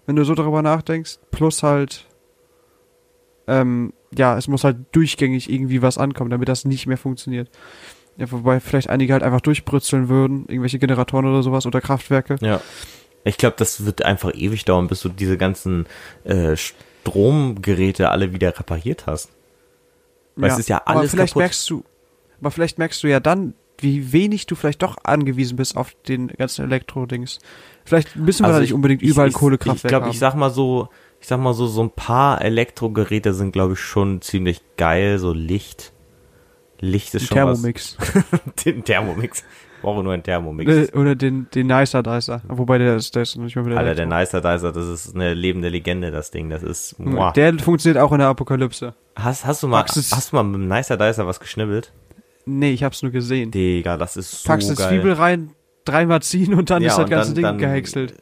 wenn du so darüber nachdenkst. Plus halt, ähm, ja, es muss halt durchgängig irgendwie was ankommen, damit das nicht mehr funktioniert. Ja, wobei vielleicht einige halt einfach durchbrützeln würden, irgendwelche Generatoren oder sowas oder Kraftwerke. Ja. Ich glaube, das wird einfach ewig dauern, bis du diese ganzen äh, Stromgeräte alle wieder repariert hast. Weil es ist ja aber alles vielleicht kaputt. merkst du, aber vielleicht merkst du ja dann, wie wenig du vielleicht doch angewiesen bist auf den ganzen Elektro-Dings. Vielleicht müssen wir da Also nicht ich- unbedingt ich, überall ich, Kohlekraftwerke Ich glaube, ich sag mal so, ich sag mal so, so ein paar Elektrogeräte sind, glaube ich, schon ziemlich geil. So Licht. Licht ist schon Thermomix. was. Den Thermomix. Brauche nur einen Thermomix. Äh, Oder den, den Nicer Dicer. Wobei der ist, der ist nicht mal wieder. Alter, der. Nicer Dicer, das ist eine lebende Legende, das Ding. Das ist, muah. Der funktioniert auch in der Apokalypse. Hast, hast du mal, es- hast du mal mit dem Nicer Dicer was geschnibbelt? Nee, ich hab's nur gesehen. Digga, das ist so Packst geil. Zwiebel rein, dreimal ziehen und dann Ja, ist das ganze dann- Ding dann- gehäckselt.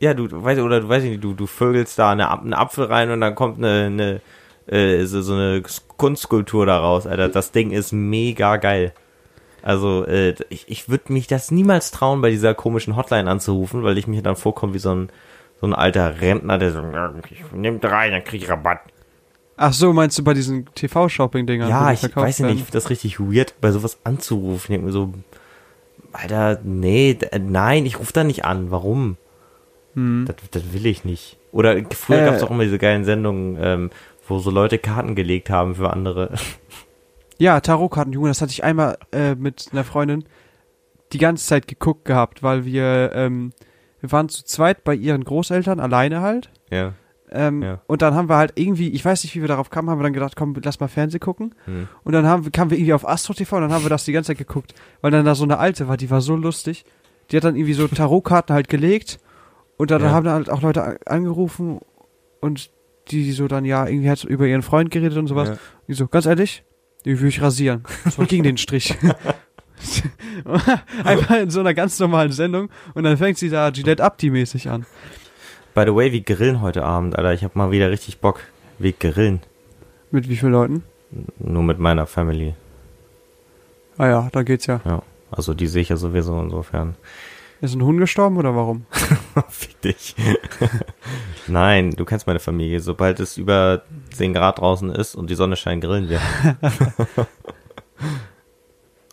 Ja, du weißt oder du weißt nicht, du du vögelst da eine, einen Apfel rein und dann kommt eine, eine äh, so, so eine Kunstskulptur daraus, Alter. Das Ding ist mega geil. Also äh, ich, ich würde mich das niemals trauen, bei dieser komischen Hotline anzurufen, weil ich mir dann vorkomme wie so ein so ein alter Rentner, der so, ich nehm drei, dann krieg ich Rabatt. Ach so, meinst du bei diesen TV-Shopping-Dingern? ja, ich weiß ja nicht, ich werden? finde das richtig weird, bei sowas anzurufen. Ich denke mir so, Alter, nee, äh, nein, ich rufe da nicht an. Warum? Das, das will ich nicht. Oder früher Hm. Äh. gab es auch immer diese geilen Sendungen, ähm, wo so Leute Karten gelegt haben für andere. Ja, Tarotkarten, Junge, das hatte ich einmal äh, mit einer Freundin die ganze Zeit geguckt gehabt, weil wir, ähm, wir waren zu zweit bei ihren Großeltern, alleine halt. ja. Ähm, Ja. Und dann haben wir halt irgendwie, ich weiß nicht, wie wir darauf kamen, haben wir dann gedacht, komm, lass mal Fernsehen gucken. Hm. Und dann haben, wir- kamen wir irgendwie auf Astro TV und dann haben wir das die ganze Zeit geguckt, weil dann da so eine alte war, die war so lustig. Die hat dann irgendwie so Tarotkarten halt gelegt und dann Ja. haben dann halt auch Leute angerufen und die so dann ja irgendwie hat über ihren Freund geredet und sowas. Ja. Die so, ganz ehrlich, die will ich rasieren. So gegen den Strich. Einfach in so einer ganz normalen Sendung und dann fängt sie da Gillette Abdi-mäßig an. By the way, wir grillen heute Abend, Alter. Ich habe mal wieder richtig Bock. Wir grillen. Mit wie vielen Leuten? Nur mit meiner Family. Ah ja, da geht's ja. Ja. Also die sehe ich ja sowieso insofern. Ist ein Huhn gestorben oder warum? Fick dich. Nein, du kennst meine Familie. Sobald es über 10 Grad draußen ist und die Sonne scheint, grillen wir.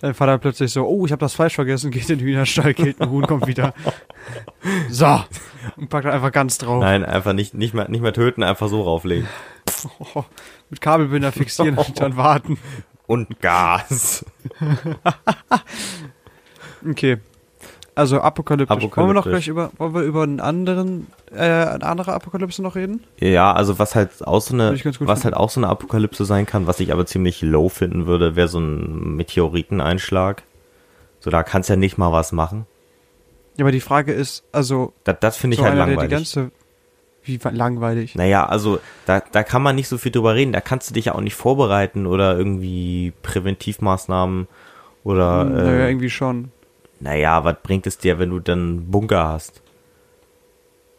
Dein Vater plötzlich so, oh, ich habe das Fleisch vergessen, geht in den Hühnerstall, killt ein Huhn, kommt wieder. So. Und packt einfach ganz drauf. Nein, einfach nicht, nicht, mehr, nicht mehr töten, einfach so rauflegen. Oh, mit Kabelbinder fixieren und dann warten. Und Gas. Okay. Also apokalyptisch. Wollen wir noch gleich über, wollen wir über einen anderen, äh, eine andere Apokalypse noch reden? Ja, also was halt auch so eine, was finden. halt auch so eine Apokalypse sein kann, was ich aber ziemlich low finden würde, wäre so ein Meteoriteneinschlag. So, da kannst ja nicht mal was machen. Ja, aber die Frage ist, also, Das, das finde ich so halt einer, der langweilig. die ganze, wie langweilig. Naja, also da, da kann man nicht so viel drüber reden. Da kannst du dich ja auch nicht vorbereiten oder irgendwie Präventivmaßnahmen oder Hm, naja, äh, irgendwie schon. Naja, was bringt es dir, wenn du dann einen Bunker hast?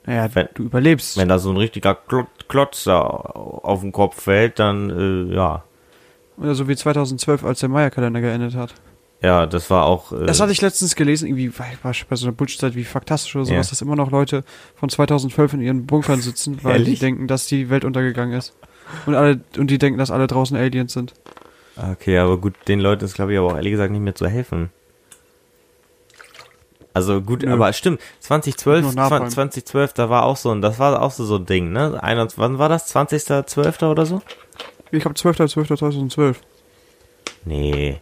Naja, wenn- du überlebst. Wenn da so ein richtiger Klotz, da auf den Kopf fällt, dann äh, ja. Oder so wie 2012, als der Maya-Kalender geendet hat. Ja, das war auch. Äh, Das hatte ich letztens gelesen, irgendwie war war bei so einer Bullshit-Zeit wie Faktastisch oder sowas, Ja. dass immer noch Leute von 2012 in ihren Bunkern sitzen, weil die denken, dass die Welt untergegangen ist. Und alle, und die denken, dass alle draußen Aliens sind. Okay, aber gut, den Leuten ist, glaube ich, aber auch ehrlich gesagt nicht mehr zu helfen. Also gut, Nö. aber stimmt, 2012, Nur Napalm. 20, 2012, da war auch so ein, das war auch so, so ein Ding, ne? 21, wann war das? 20.12. oder so? Ich glaube 12.12.2012. Nee.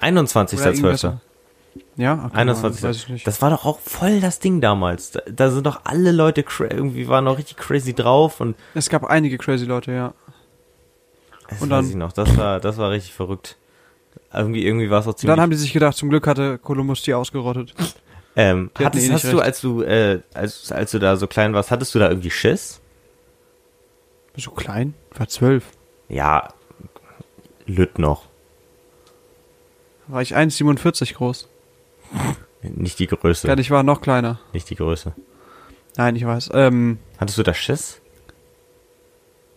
Oder irgendwie 21.12. besser. Ja, okay, 21. Weiß ich nicht. Das war doch auch voll das Ding damals. Da, da sind doch alle Leute irgendwie waren noch richtig crazy drauf und es gab einige crazy Leute, ja. das Und weiß dann- ich noch, das war das war richtig verrückt. Irgendwie irgendwie war es auch Und ziemlich dann haben die sich gedacht, zum Glück hatte Kolumbus die ausgerottet. Ähm, hattest, eh hast du recht. als du äh, als als du da so klein warst, hattest du da irgendwie Schiss? So klein? War zwölf. Ja, Lütt noch. War ich 1,47 groß. Nicht die Größe. Ja, ich war noch kleiner. Nicht die Größe. Nein, ich weiß. Ähm, Hattest du da Schiss?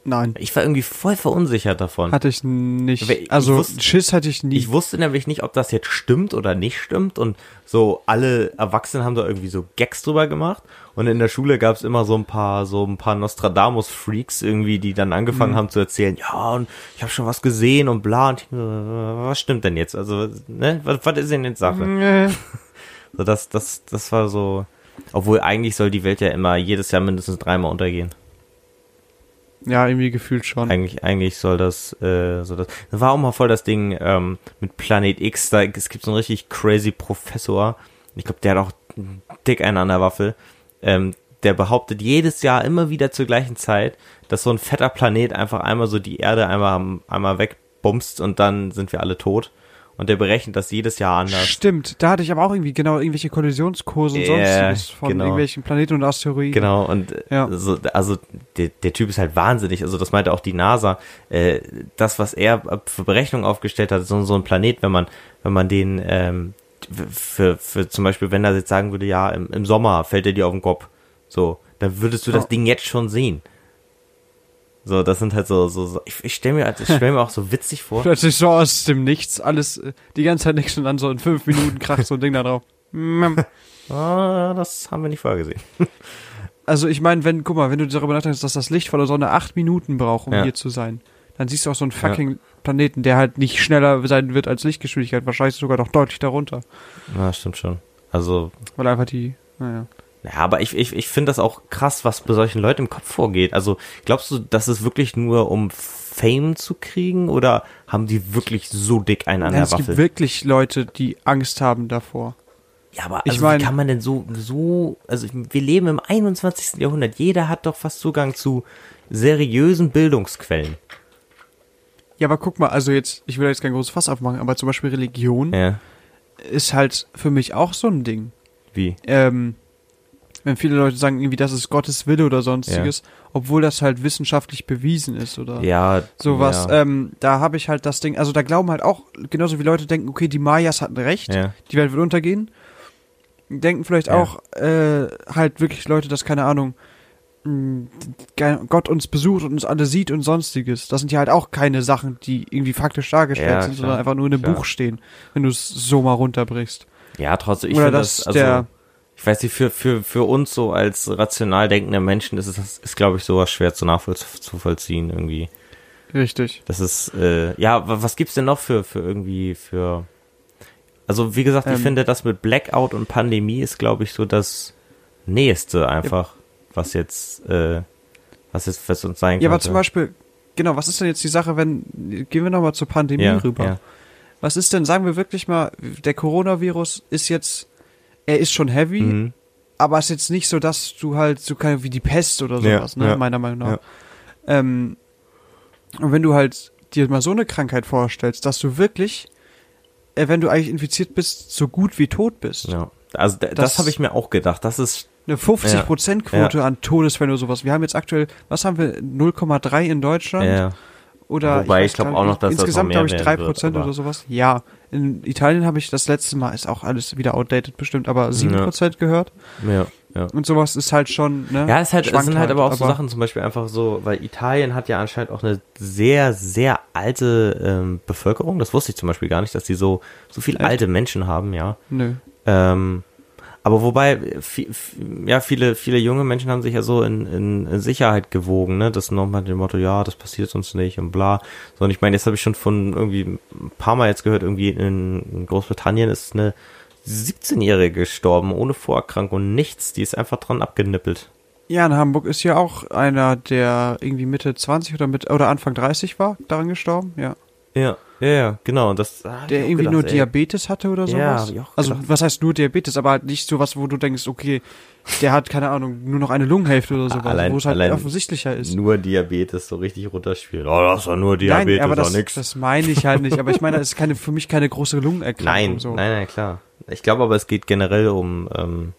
Nein. Ich war irgendwie voll verunsichert davon. Hatte ich nicht. Ich also, wusste- Schiss hatte ich nie. Ich wusste nämlich nicht, ob das jetzt stimmt oder nicht stimmt. Und so alle Erwachsenen haben da irgendwie so Gags drüber gemacht. Und in der Schule gab es immer so ein paar, so ein paar Nostradamus-Freaks irgendwie, die dann angefangen Mhm. haben zu erzählen, ja, und ich habe schon was gesehen und bla. Und ich, äh, was stimmt denn jetzt? Also, ne, was, was ist denn jetzt Sache? Äh, So, das, das, das war so. Obwohl eigentlich soll die Welt ja immer jedes Jahr mindestens dreimal untergehen. Ja, irgendwie gefühlt schon. Eigentlich, eigentlich soll das, äh, so das. Das war auch mal voll das Ding ähm, mit Planet X. Da, es gibt so einen richtig crazy Professor. Ich glaube, der hat auch dick einen an der Waffel. Ähm, der behauptet jedes Jahr immer wieder zur gleichen Zeit, dass so ein fetter Planet einfach einmal so die Erde einmal, einmal wegbumst und dann sind wir alle tot. Und der berechnet das jedes Jahr anders. Stimmt, da hatte ich aber auch irgendwie genau irgendwelche Kollisionskurse und Ja, sonstiges von genau. irgendwelchen Planeten und Asteroiden. Genau, und äh, Ja. so, also der, der Typ ist halt wahnsinnig. Also das meinte auch die NASA. Äh, das, was er für Berechnungen aufgestellt hat, so, so ein Planet, wenn man, wenn man den ähm, für, für zum Beispiel, wenn er jetzt sagen würde, ja, im, im Sommer fällt er dir auf den Kopf, so, dann würdest du das Oh. Ding jetzt schon sehen. So, das sind halt so, so, so ich, ich stelle mir, ich stell mir auch so witzig vor. Plötzlich so aus dem Nichts, alles, äh, die ganze Zeit nichts und dann so in fünf Minuten kracht so ein Ding da drauf. Mm. Ah, das haben wir nicht vorher gesehen. Also ich meine, wenn, guck mal, wenn du darüber nachdenkst, dass das Licht von der Sonne acht Minuten braucht, um Ja. hier zu sein, dann siehst du auch so einen fucking Planeten, der halt nicht schneller sein wird als Lichtgeschwindigkeit, wahrscheinlich sogar noch deutlich darunter. Ja, stimmt schon. Also, Weil einfach die, naja. Ja, aber ich, ich, ich finde das auch krass, was bei solchen Leuten im Kopf vorgeht. Also, glaubst du, dass es wirklich nur um Fame zu kriegen oder haben die wirklich so dick einen an der es gibt wirklich Leute, die Angst haben davor. Ja, aber Ich also, mein- wie kann man denn so, so, also wir leben im 21. Jahrhundert. Jeder hat doch fast Zugang zu seriösen Bildungsquellen. Ja, aber guck mal, also jetzt, ich will jetzt kein großes Fass aufmachen, aber zum Beispiel Religion Ja, ist halt für mich auch so ein Ding. wie? Ähm, wenn viele Leute sagen, irgendwie, das ist Gottes Wille oder sonstiges, obwohl das halt wissenschaftlich bewiesen ist oder Ja, sowas. Ja, Ähm, da habe ich halt das Ding, also da glauben halt auch, genauso wie Leute denken, okay, die Mayas hatten recht, ja, die Welt wird untergehen, denken vielleicht Ja. auch äh, halt wirklich Leute, dass, keine Ahnung, ge- Gott uns besucht und uns alle sieht und sonstiges. Das sind ja halt auch keine Sachen, die irgendwie faktisch dargestellt Ja, sind, klar, sondern einfach nur in einem klar. Buch stehen, wenn du es so mal runterbrichst. ja, trotzdem, ich finde dass das, also, der- ich weiß nicht, für, für, für uns so als rational denkende Menschen ist es, ist, glaube ich, sowas schwer zu nachvollziehen irgendwie. Richtig. Das ist, äh, ja, wa- was gibt's denn noch für, für irgendwie, für, also wie gesagt, ich Ähm. finde, das mit Blackout und Pandemie ist, glaube ich, so das Nächste einfach, was jetzt, äh, was jetzt, was uns sein Ja, aber zum Beispiel, genau, was ist denn jetzt die Sache, wenn, gehen wir nochmal zur Pandemie ja, rüber. Ja. Was ist denn, sagen wir wirklich mal, der Coronavirus ist jetzt, er ist schon heavy, Mhm. aber ist jetzt nicht so, dass du halt so keine wie die Pest oder Ja, sowas, ne, ja, meiner Meinung nach. ja. Ähm, und wenn du halt dir mal so eine Krankheit vorstellst, dass du wirklich, wenn du eigentlich infiziert bist, so gut wie tot bist. ja. Also da, das, Das- habe ich mir auch gedacht. Das ist, Eine 50%-Quote an Todesfällen oder sowas. Wir haben jetzt aktuell, was haben wir, 0,3 in Deutschland? ja, Oder Wobei, ich glaub gar auch noch, dass das insgesamt mehr glaube ich werden 3 wird, Prozent aber- oder sowas. Ja, in Italien habe ich das letzte Mal ist auch alles wieder outdated bestimmt, aber 7 Prozent gehört ja, ja. und sowas ist halt schon ne. Ja, es, ist halt, es sind halt aber auch so Sachen, zum Beispiel einfach so, weil Italien hat ja anscheinend auch eine sehr, sehr alte ähm, Bevölkerung. Das wusste ich zum Beispiel gar nicht, dass die so, so viel Echt? alte Menschen haben, ja. Nö. Ähm, aber wobei, ja, viele, viele junge Menschen haben sich ja so in, in Sicherheit gewogen, ne? Das nochmal dem Motto, ja, das passiert uns nicht und bla. So, und ich meine, jetzt habe ich schon von irgendwie ein paar Mal jetzt gehört, irgendwie in, in Großbritannien ist eine 17-Jährige gestorben, ohne Vorerkrankung und nichts. Die ist einfach dran abgenippelt. Ja, in Hamburg ist ja auch einer, der irgendwie Mitte 20 oder mit oder Anfang 30 war, daran gestorben, ja. Ja, ja, ja, genau. Und Das, Der irgendwie gedacht, nur ey. Diabetes hatte oder sowas. Ja, also, was heißt nur Diabetes, aber halt nicht sowas, wo du denkst, okay, der hat, keine Ahnung, nur noch eine Lungenhälfte oder sowas, Allein- wo es halt offensichtlicher ist. Nur Diabetes so richtig runterspielt. Oh, das ist doch nur Diabetes, Nein, aber das, nix. das meine ich halt nicht. Aber ich meine, das ist keine, für mich keine große Lungenerkrankung. Nein, so. nein, nein, klar. Ich glaube aber, es geht generell um, ähm,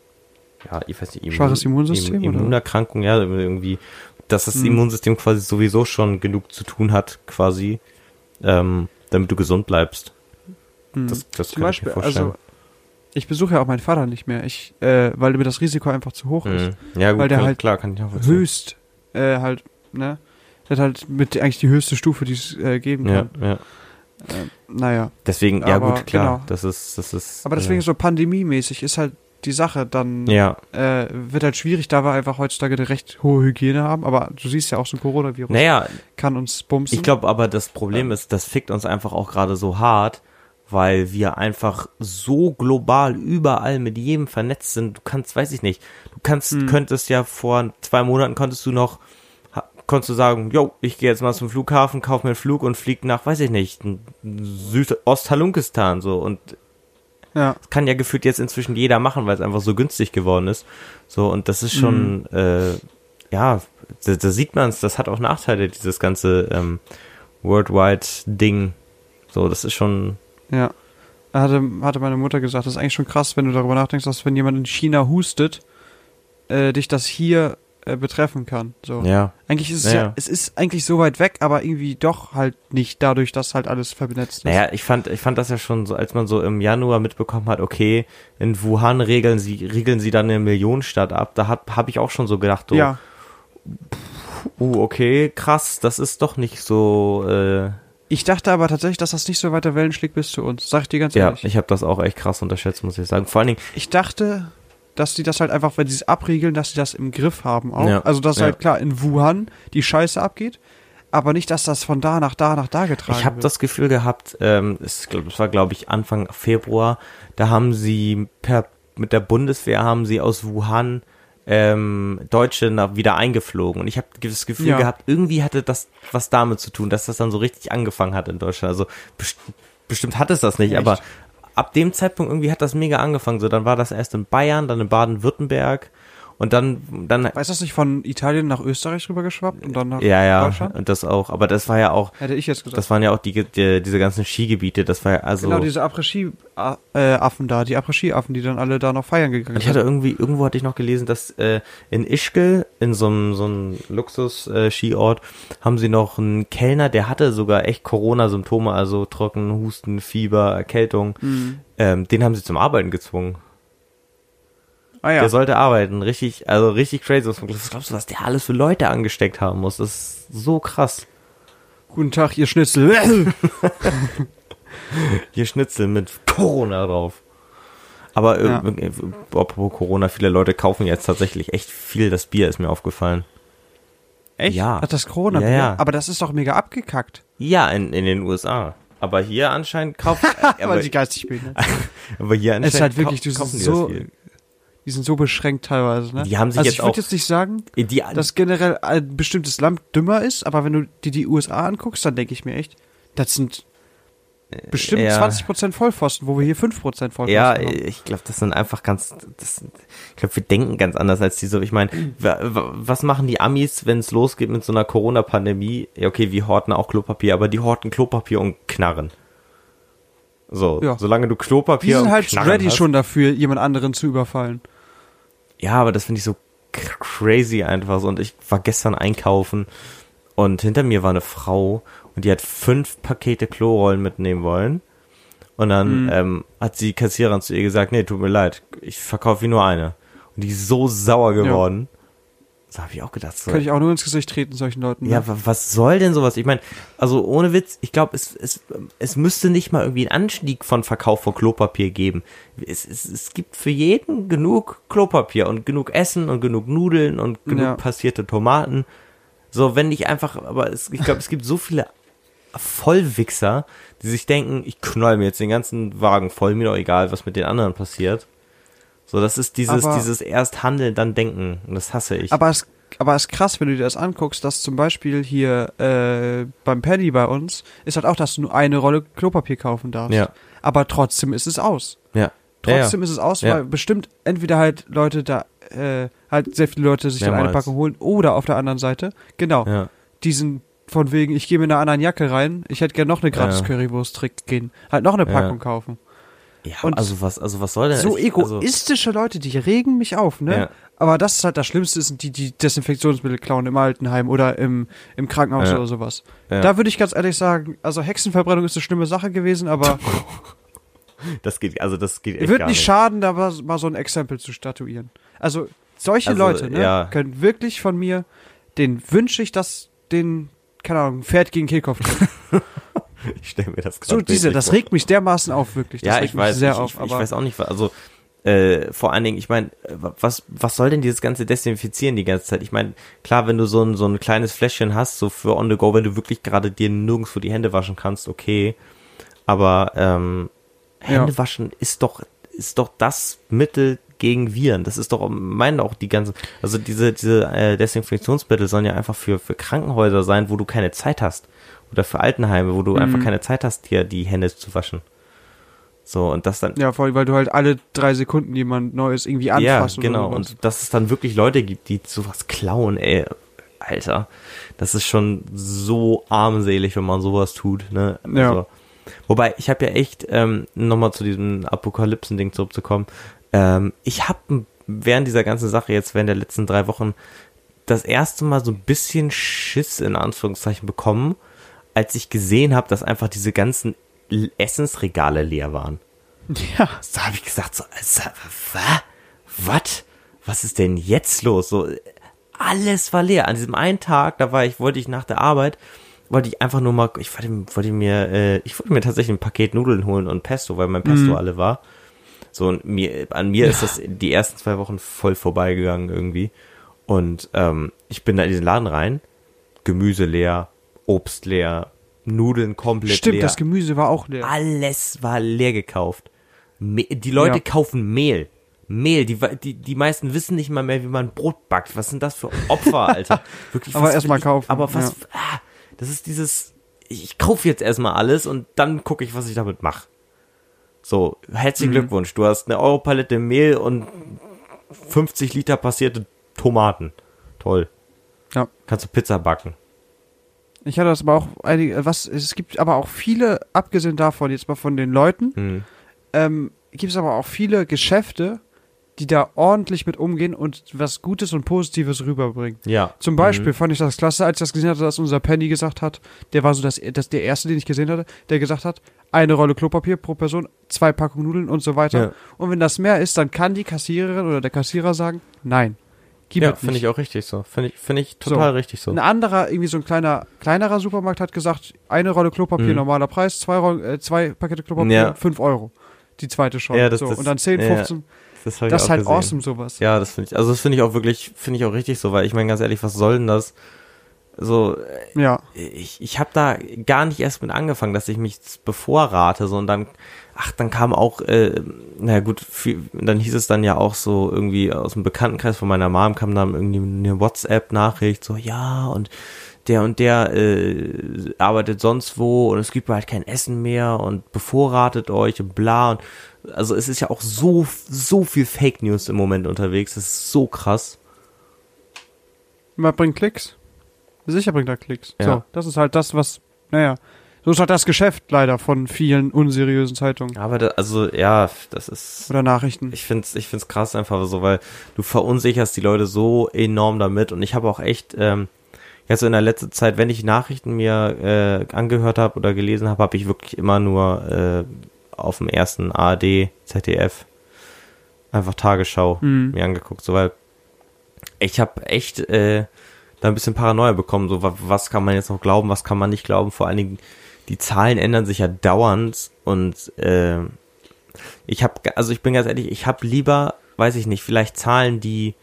ja, ich weiß nicht, Immun, Schwaches Immunsystem, Im, oder? Immunerkrankung, ja, irgendwie, dass das Hm. Immunsystem quasi sowieso schon genug zu tun hat, quasi, ähm, damit du gesund bleibst. Hm. Das, das Zum kann ich mir Beispiel, vorstellen. also, ich besuche ja auch meinen Vater nicht mehr, ich, äh, weil mir das Risiko einfach zu hoch ist. Mhm. Ja, gut, weil der klar, halt klar, kann ich nachvollziehen. Höchst, äh, halt, ne? Der hat halt mit eigentlich die höchste Stufe, die es äh, geben Ja, kann. ja. Äh, naja. Deswegen, ja Aber gut, klar, genau. das ist, das ist. Aber deswegen äh, so pandemiemäßig ist halt die Sache dann, Ja, äh, wird halt schwierig, da wir einfach heutzutage eine recht hohe Hygiene haben. Aber du siehst ja auch so ein Coronavirus naja, kann uns bumsen. Ich glaube aber, das Problem ist, das fickt uns einfach auch gerade so hart, weil wir einfach so global überall mit jedem vernetzt sind. Du kannst, weiß ich nicht, du kannst, Hm. könntest ja vor zwei Monaten konntest du noch, konntest du sagen, yo, ich gehe jetzt mal zum Flughafen, kauf mir einen Flug und flieg nach, weiß ich nicht, Südosthalunkistan so und ja. das kann ja gefühlt jetzt inzwischen jeder machen, weil es einfach so günstig geworden ist. So, und das ist schon, äh, ja, da, da sieht man es, das hat auch Nachteile, dieses ganze ähm, Worldwide-Ding. So, das ist schon, Ja. Da hatte, hatte meine Mutter gesagt, das ist eigentlich schon krass, wenn du darüber nachdenkst, dass wenn jemand in China hustet, äh, dich das hier äh, betreffen kann. So. ja. Eigentlich ist es Ja, ja, ja. es ist eigentlich so weit weg, aber irgendwie doch halt nicht dadurch, dass halt alles vernetzt ist. Naja, ich fand, ich fand das ja schon so, als man so im Januar mitbekommen hat, okay, in Wuhan regeln sie, regeln sie dann eine Millionenstadt ab. Da hab, hab ich auch schon so gedacht, so, ja. uh, okay, krass, das ist doch nicht so, äh, Ich dachte aber tatsächlich, dass das nicht so weiter Wellen schlägt bis zu uns. Sag ich dir ganz ja, ehrlich. ich habe das auch echt krass unterschätzt, muss ich sagen. Vor allen Dingen, Ich dachte, dass die das halt einfach, wenn sie es abriegeln, dass sie das im Griff haben auch. Ja. Also, dass Ja. halt klar in Wuhan die Scheiße abgeht, aber nicht, dass das von da nach da nach da getragen Ich habe wird. das Gefühl gehabt, ähm, es, es war glaube ich Anfang Februar, da haben sie per mit der Bundeswehr haben sie aus Wuhan ähm, Deutsche nach, wieder eingeflogen und ich habe das Gefühl Ja. gehabt, irgendwie hatte das was damit zu tun, dass das dann so richtig angefangen hat in Deutschland. Also best bestimmt hat es das nicht, Echt? aber ab dem Zeitpunkt irgendwie hat das mega angefangen. So, dann war das erst in Bayern, dann in Baden-Württemberg und dann dann Weiß das nicht von Italien nach Österreich rüber geschwappt und dann nach ja ja Deutschland? und das auch, aber das war ja auch Hätte ich jetzt gesagt. das waren ja auch die, die diese ganzen Skigebiete, das war ja also genau, diese Après-Ski-Affen da, die Après-Ski-Affen, die dann alle da noch feiern gegangen Und ich hatte sind. irgendwie, irgendwo hatte ich noch gelesen, dass äh, in Ischgl, in so einem so einem Luxus-Skiort, haben sie noch einen Kellner, der hatte sogar echt Corona-Symptome, also Trocken, Husten, Fieber, Erkältung. Mhm. Ähm, den haben sie zum Arbeiten gezwungen. Ah ja. Der sollte arbeiten, richtig, also richtig crazy. Was glaubst du, was der alles für Leute angesteckt haben muss? Das ist so krass. Guten Tag, ihr Schnitzel. Hier Schnitzel mit Corona drauf. Aber äh, Ja. äh, apropos Corona, viele Leute kaufen jetzt tatsächlich echt viel das Bier, ist mir aufgefallen. Echt? Ja. Hat das Corona? Ja, ja. Aber das ist doch mega abgekackt. Ja, in, in den USA. Aber hier anscheinend kaufen. aber, Weil sie geistig sind. aber hier anscheinend Es ist halt wirklich, du kaufen die das so, viel. Die sind so beschränkt teilweise, ne? Die haben sich also jetzt ich würde jetzt nicht sagen, Die, dass generell ein bestimmtes Land dümmer ist, aber wenn du dir die USA anguckst, dann denke ich mir echt, das sind bestimmt ja. 20% Vollpfosten, wo wir hier 5% Vollpfosten ja, haben. ich glaube, das sind einfach ganz. Das, ich glaube, wir denken ganz anders als die so. Ich meine, wa- wa- was machen die Amis, wenn es losgeht mit so einer Corona-Pandemie? Ja, okay, wir horten auch Klopapier, aber die horten Klopapier und Knarren. So, Ja. solange du Klopapier Die sind halt ready hast, schon dafür, jemand anderen zu überfallen. Ja, aber das finde ich so crazy einfach so. Und ich war gestern einkaufen und hinter mir war eine Frau und die hat fünf Pakete Klorollen mitnehmen wollen. Und dann ähm, hat die Kassiererin zu ihr gesagt, nee, tut mir leid, ich verkaufe hier nur eine. Und die ist so sauer geworden. So habe ich auch gedacht. So, Könnte ich auch nur ins Gesicht treten, solchen Leuten. ja, ne? wa- was soll denn sowas? Ich meine, also ohne Witz, ich glaube, es, es, es müsste nicht mal irgendwie einen Anstieg von Verkauf von Klopapier geben. Es, es, es gibt für jeden genug Klopapier und genug Essen und genug Nudeln und genug Ja. passierte Tomaten. So, wenn nicht einfach, aber es, ich glaube, es gibt so viele Vollwichser, die sich denken, ich knoll mir jetzt den ganzen Wagen voll, mir doch egal, was mit den anderen passiert. So, das ist dieses, Aber- dieses erst handeln, dann denken. Und das hasse ich. Aber es, aber es ist krass, wenn du dir das anguckst, dass zum Beispiel hier äh, beim Penny bei uns ist halt auch, dass du nur eine Rolle Klopapier kaufen darfst. Ja. Aber trotzdem ist es aus. ja. Trotzdem ja, ist es aus, Ja. weil bestimmt entweder halt Leute da, äh, halt sehr viele Leute sich dann eine Mehrmals. Packung holen oder auf der anderen Seite, genau, ja. ja. diesen von wegen, ich gehe mir in einer anderen Jacke rein, ich hätte gerne noch eine gratis Ja. Currywurst trick gehen, halt noch eine Ja. Packung kaufen. Ja, Und also was, also was soll denn So ich- also, egoistische Leute, die regen mich auf, ne? Ja. Aber das ist halt das Schlimmste, sind die, die Desinfektionsmittel klauen im Altenheim oder im, im Krankenhaus Ja. oder sowas. Ja. Da würde ich ganz ehrlich sagen, also Hexenverbrennung ist eine schlimme Sache gewesen, aber das geht, also das geht echt wird nicht nicht. schaden, da mal, so ein Exempel zu statuieren. Also solche Also, Leute, ne, ja. können wirklich von mir, den wünsche ich, dass den, keine Ahnung, Pferd gegen Kehlkopf. Ich stelle mir das So gerade diese, das regt mich dermaßen auf, wirklich. Das Ja, ich weiß, sehr ich, auf. ich, aber ich weiß auch nicht, was- also äh, vor allen Dingen, ich meine, was was soll denn dieses ganze Desinfizieren die ganze Zeit? Ich meine, klar, wenn du so ein so ein kleines Fläschchen hast, so für on the go, wenn du wirklich gerade dir nirgendwo die Hände waschen kannst, okay. Aber ähm, Ja. Hände waschen ist doch ist doch das Mittel gegen Viren. Das ist doch, meinen auch die ganzen, also diese diese äh, Desinfektionsmittel sollen ja einfach für für Krankenhäuser sein, wo du keine Zeit hast oder für Altenheime, wo du einfach Mhm. keine Zeit hast, dir die Hände zu waschen. So, und das dann. ja, vor allem, weil du halt alle drei Sekunden jemand Neues irgendwie Ja, anfasst. genau. Oder sowas. Und dass es dann wirklich Leute gibt, die sowas klauen, ey. Alter. Das ist schon so armselig, wenn man sowas tut, ne? Ja. Also, wobei, ich habe ja echt, ähm, nochmal zu diesem Apokalypsen-Ding zurückzukommen, ähm, ich habe während dieser ganzen Sache jetzt, während der letzten drei Wochen, das erste Mal so ein bisschen Schiss in Anführungszeichen bekommen, als ich gesehen habe, dass einfach diese ganzen Essensregale leer waren. Ja. So habe ich gesagt, so, was? Was? Was ist denn jetzt los? So, alles war leer. An diesem einen Tag, da war ich, wollte ich nach der Arbeit, wollte ich einfach nur mal, ich wollte, wollte mir, äh, ich wollte mir tatsächlich ein Paket Nudeln holen und Pesto, weil mein Pesto alle war. So, und mir, an mir ist das die ersten zwei Wochen voll vorbeigegangen irgendwie. Und ähm, ich bin da in diesen Laden rein, Gemüse leer, Obst leer, Nudeln komplett Stimmt, leer. das Gemüse war auch leer. Alles war leer gekauft. Me die Leute Ja. kaufen Mehl. Mehl, die, die, die meisten wissen nicht mal mehr, wie man Brot backt. Was sind das für Opfer, Alter? Wirklich, Aber was erst will mal ich- kaufen, Aber was, ah, das ist dieses, ich, ich kaufe jetzt erstmal alles und dann gucke ich, was ich damit mache. So, herzlichen Mhm. Glückwunsch. Du hast eine Europalette Mehl und 50 Liter passierte Tomaten. Toll. Ja. Kannst du Pizza backen. Ich hatte das aber auch einige, was, es gibt aber auch viele, abgesehen davon, jetzt mal von den Leuten, Hm. ähm, gibt es aber auch viele Geschäfte, die da ordentlich mit umgehen und was Gutes und Positives rüberbringen. Ja. Zum Beispiel fand ich das klasse, als ich das gesehen hatte, dass unser Penny gesagt hat, der war so das, das der erste, den ich gesehen hatte, der gesagt hat, eine Rolle Klopapier pro Person, zwei Packungen Nudeln und so weiter. Ja. Und wenn das mehr ist, dann kann die Kassiererin oder der Kassierer sagen, nein, gib Ja, finde ich auch richtig so. Finde ich, finde ich total So. richtig so. Ein anderer, irgendwie so ein kleiner, kleinerer Supermarkt hat gesagt, eine Rolle Klopapier, Mhm. normaler Preis, zwei, Roll, äh, zwei Pakete Klopapier, Ja. fünf Euro. Die zweite schon. Ja, das- so. das- und dann 10, ja, 15. Das, Das ist halt gesehen. awesome, sowas. Ja, das finde ich, also das finde ich auch wirklich, finde ich auch richtig so, weil ich meine ganz ehrlich, was soll denn das? So, Ja. ich, ich habe da gar nicht erst mit angefangen, dass ich mich bevorrate, so und dann, ach, dann kam auch, äh, naja gut, viel, dann hieß es dann ja auch so irgendwie aus dem Bekanntenkreis von meiner Mom kam dann irgendwie eine WhatsApp-Nachricht, so ja und der und der äh, arbeitet sonst wo und es gibt bald kein Essen mehr und bevorratet euch und bla und also es ist ja auch so so viel Fake News im Moment unterwegs, das ist so krass. Man bringt Klicks. Sicher bringt er Klicks. Ja. So, das ist halt das, was, naja, so ist halt das Geschäft leider von vielen unseriösen Zeitungen. Aber da, also ja, das ist oder Nachrichten. Ich find's, ich find's krass einfach so, weil du verunsicherst die Leute so enorm damit. Und ich habe auch echt, ähm, jetzt so in der letzten Zeit, wenn ich Nachrichten mir äh, angehört habe oder gelesen habe, habe ich wirklich immer nur äh, auf dem ersten ARD, ZDF einfach Tagesschau Mhm. mir angeguckt, so weil ich habe echt äh, da ein bisschen Paranoia bekommen, so wa- was kann man jetzt noch glauben, was kann man nicht glauben, vor allen Dingen die Zahlen ändern sich ja dauernd und äh, ich habe, also ich bin ganz ehrlich, ich habe lieber, weiß ich nicht, vielleicht Zahlen, die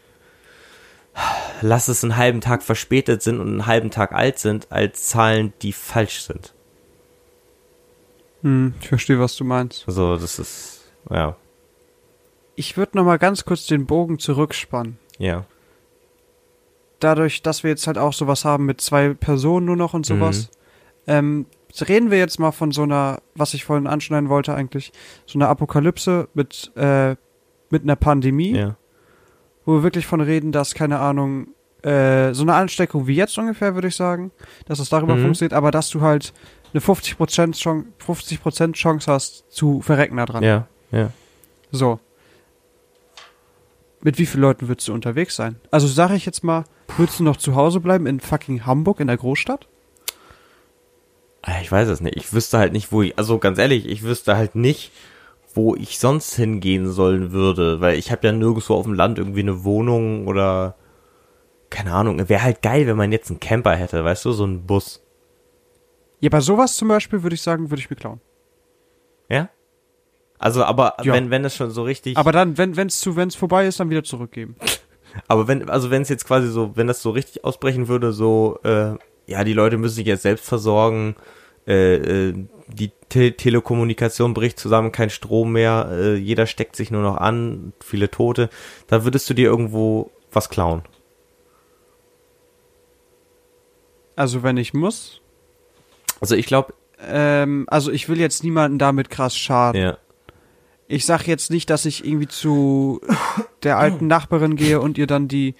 lass es einen halben Tag verspätet sind und einen halben Tag alt sind, als Zahlen, die falsch sind. Hm, ich verstehe, was du meinst. Also das ist, ja, Ich würde noch mal ganz kurz den Bogen zurückspannen. ja, Dadurch, dass wir jetzt halt auch sowas haben mit zwei Personen nur noch und sowas, ähm, reden wir jetzt mal von so einer, was ich vorhin anschneiden wollte eigentlich, so einer Apokalypse mit, äh, mit einer Pandemie. ja, wo wir wirklich von reden, dass, keine Ahnung, äh, so eine Ansteckung wie jetzt ungefähr, würde ich sagen, dass es darüber Mhm. funktioniert, aber dass du halt eine 50% Chance, 50% Chance hast zu verrecken da dran. ja, ja. So. Mit wie vielen Leuten würdest du unterwegs sein? Also sage ich jetzt mal, würdest du noch zu Hause bleiben in fucking Hamburg in der Großstadt? Ah, Ich weiß es nicht. Ich wüsste halt nicht, wo ich, also ganz ehrlich, ich wüsste halt nicht, wo ich sonst hingehen sollen würde, weil ich habe ja nirgendwo auf dem Land irgendwie eine Wohnung oder keine Ahnung. Wäre halt geil, wenn man jetzt einen Camper hätte, weißt du, so einen Bus. Ja, bei sowas zum Beispiel würde ich sagen, würde ich mir klauen. Ja? Also, aber Ja. wenn wenn es schon so richtig, Aber dann, wenn es zu, wenn es vorbei ist, dann wieder zurückgeben. aber wenn also wenn es jetzt quasi so, wenn das so richtig ausbrechen würde, so äh, ja, die Leute müssen sich jetzt selbst versorgen, äh, äh, die Te Telekommunikation bricht zusammen, kein Strom mehr, äh, jeder steckt sich nur noch an, viele Tote, da würdest du dir irgendwo was klauen. Also wenn ich muss. Also ich glaube, Ähm, also ich will jetzt niemanden damit krass schaden. ja, Ich sag jetzt nicht, dass ich irgendwie zu der alten Nachbarin gehe und ihr dann die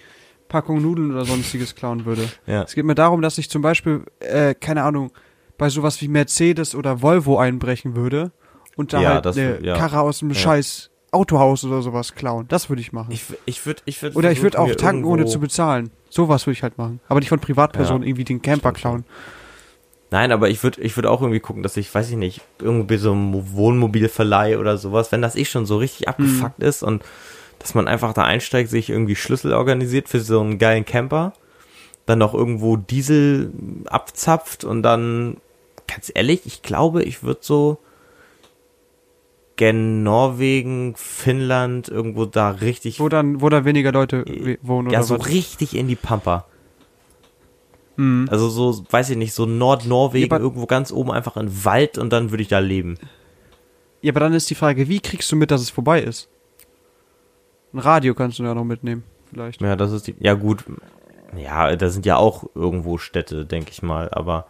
Packung Nudeln oder sonstiges klauen würde. ja, Es geht mir darum, dass ich zum Beispiel, äh, keine Ahnung, bei sowas wie Mercedes oder Volvo einbrechen würde und da Ja, halt das eine ja. Karre aus einem scheiß Autohaus oder sowas klauen. Das würde ich machen. ich ich würde ich würde oder ich würde auch tanken, ohne zu bezahlen. Sowas würde ich halt machen. Aber nicht von Privatpersonen irgendwie den Camper stimmt klauen. Nein, aber ich würde ich würd auch irgendwie gucken, dass ich, weiß ich nicht, irgendwie so ein Wohnmobilverleih oder sowas, wenn das eh schon so richtig abgefuckt Mhm. ist und dass man einfach da einsteigt, sich irgendwie Schlüssel organisiert für so einen geilen Camper, dann noch irgendwo Diesel abzapft und dann, ganz ehrlich, ich glaube, ich würde so gen Norwegen, Finnland, irgendwo da richtig, Wo dann, wo da weniger Leute we- wohnen ja, oder so was? richtig in die Pampa. Mhm. Also so, weiß ich nicht, so Nordnorwegen, Ja, irgendwo ganz oben einfach in Wald und dann würde ich da leben. Ja, aber dann ist die Frage, wie kriegst du mit, dass es vorbei ist? Ein Radio kannst du ja noch mitnehmen, vielleicht. Ja, das ist die, ja gut, ja, da sind ja auch irgendwo Städte, denke ich mal, aber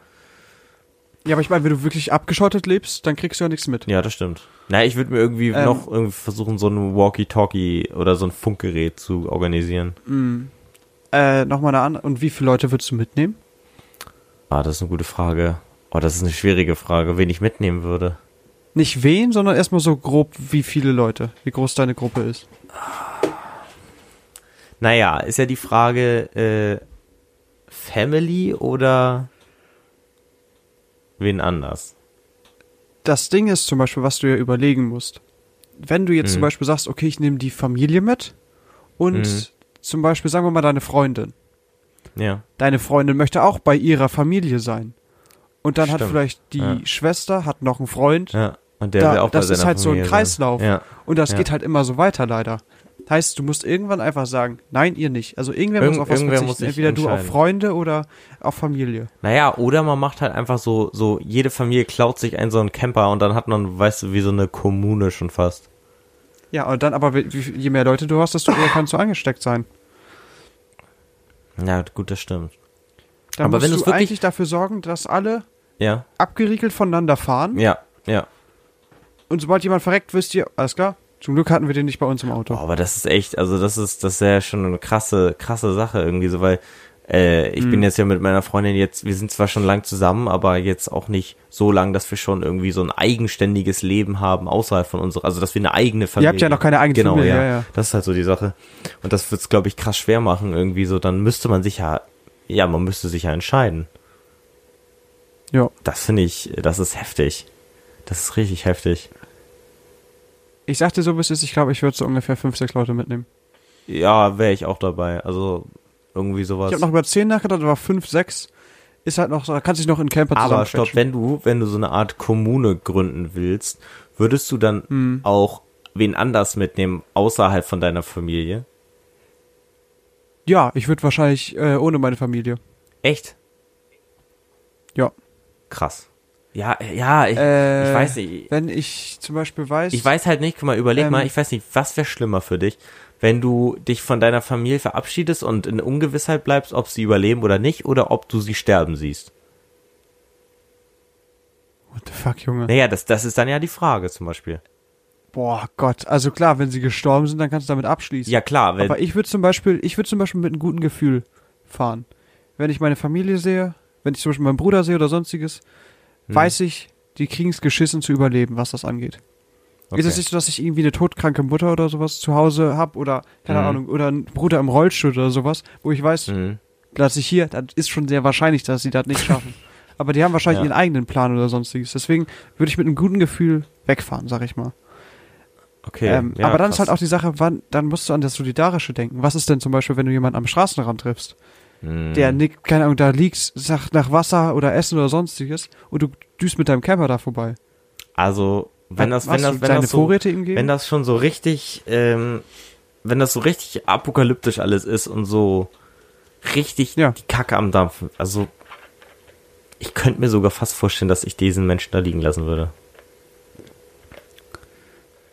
Ja, aber ich meine, wenn du wirklich abgeschottet lebst, dann kriegst du ja nichts mit. ja, das stimmt. Na, ich würde mir irgendwie Ähm. noch irgendwie versuchen, so ein Walkie-Talkie oder so ein Funkgerät zu organisieren. Mhm. Äh, nochmal eine andere. Und wie viele Leute würdest du mitnehmen? Ah, das ist eine gute Frage. Oh, das ist eine schwierige Frage, wen ich mitnehmen würde. Nicht wen, sondern erstmal so grob, wie viele Leute, wie groß deine Gruppe ist. Naja, ist ja die Frage, äh, Family oder wen anders? Das Ding ist zum Beispiel, was du ja überlegen musst. Wenn du jetzt Mhm. zum Beispiel sagst, okay, ich nehme die Familie mit und Mhm. zum Beispiel, sagen wir mal, deine Freundin. Ja. Deine Freundin möchte auch bei ihrer Familie sein. Und dann hat Stimmt. vielleicht die Ja. Schwester, hat noch einen Freund. Ja. Und der Da- will auch das ist halt so ein Familie. Kreislauf. Ja. Und das Ja. geht halt immer so weiter, leider. Heißt, du musst irgendwann einfach sagen, nein, ihr nicht. Also irgendwer Irgend- muss auf was verzichten. Entweder du auf. Freunde oder auf Familie. Naja, oder man macht halt einfach so, so, jede Familie klaut sich einen so einen Camper und dann hat man, weißt du, wie so eine Kommune schon fast. Ja, und dann aber, je mehr Leute du hast, desto eher kannst du angesteckt sein. Ja, gut, das stimmt. Dann Aber musst wenn du wirklich- eigentlich dafür sorgen, dass alle Ja, abgeriegelt voneinander fahren. ja, ja. Und sobald jemand verreckt, wisst ihr, alles klar, zum Glück hatten wir den nicht bei uns im Auto. Boah, aber das ist echt, also das ist, das ist ja schon eine krasse, krasse Sache irgendwie so, weil äh, ich bin jetzt ja mit meiner Freundin jetzt, wir sind zwar schon lang zusammen, aber jetzt auch nicht so lang, dass wir schon irgendwie so ein eigenständiges Leben haben außerhalb von unserer, also dass wir eine eigene Familie. habt ja noch keine eigene genau, Familie, ja. ja, ja. Das ist halt so die Sache. Und das wird's, glaube ich, krass schwer machen irgendwie so. Dann müsste man sich ja, ja, man müsste sich ja entscheiden. Ja. Das finde ich, das ist heftig. Das ist richtig heftig. Ich sagte so, wie es ist, ich glaube, ich würde so ungefähr fünf, sechs Leute mitnehmen. Ja, wäre ich auch dabei. Also irgendwie sowas. Ich habe noch über zehn nachgedacht, aber fünf, sechs ist halt noch, so, da kannst du dich noch in Camper Aber stopp, wenn du, wenn du so eine Art Kommune gründen willst, würdest du dann Hm. auch wen anders mitnehmen außerhalb von deiner Familie? Ja, ich würde wahrscheinlich äh, ohne meine Familie. Echt? Ja. Krass. Ja, ja, ich, Äh, ich weiß nicht. Wenn ich zum Beispiel weiß. Ich weiß halt nicht, guck mal, überleg Ähm, mal, ich weiß nicht, was wäre schlimmer für dich, wenn du dich von deiner Familie verabschiedest und in Ungewissheit bleibst, ob sie überleben oder nicht, oder ob du sie sterben siehst. What the fuck, Junge? Naja, das, das ist dann ja die Frage zum Beispiel. Boah, Gott. Also klar, wenn sie gestorben sind, dann kannst du damit abschließen. Ja klar, wenn, Aber ich würde zum Beispiel, ich würde zum Beispiel mit einem guten Gefühl fahren. Wenn ich meine Familie sehe, wenn ich zum Beispiel meinen Bruder sehe oder sonstiges, Hm. weiß ich, die kriegen es geschissen zu überleben, was das angeht. Ist es nicht so, dass ich irgendwie eine todkranke Mutter oder sowas zu Hause hab oder, keine Mhm. Ahnung, oder einen Bruder im Rollstuhl oder sowas, wo ich weiß, Mhm. dass ich hier, das ist schon sehr wahrscheinlich, dass sie das nicht schaffen. Aber die haben wahrscheinlich Ja. ihren eigenen Plan oder sonstiges. Deswegen würde ich mit einem guten Gefühl wegfahren, sag ich mal. Okay. ähm, ja, aber dann ist krass. halt auch die Sache, wann, dann musst du an das Solidarische denken. Was ist denn zum Beispiel, wenn du jemanden am Straßenrand triffst, Der nickt, keine Ahnung, da liegt, sagt nach Wasser oder Essen oder sonstiges und du düst mit deinem Camper da vorbei. Also, wenn das, wenn das, wenn das so, wenn das schon so richtig, ähm, wenn das so richtig apokalyptisch alles ist und so richtig Ja. die Kacke am Dampfen, also ich könnte mir sogar fast vorstellen, dass ich diesen Menschen da liegen lassen würde.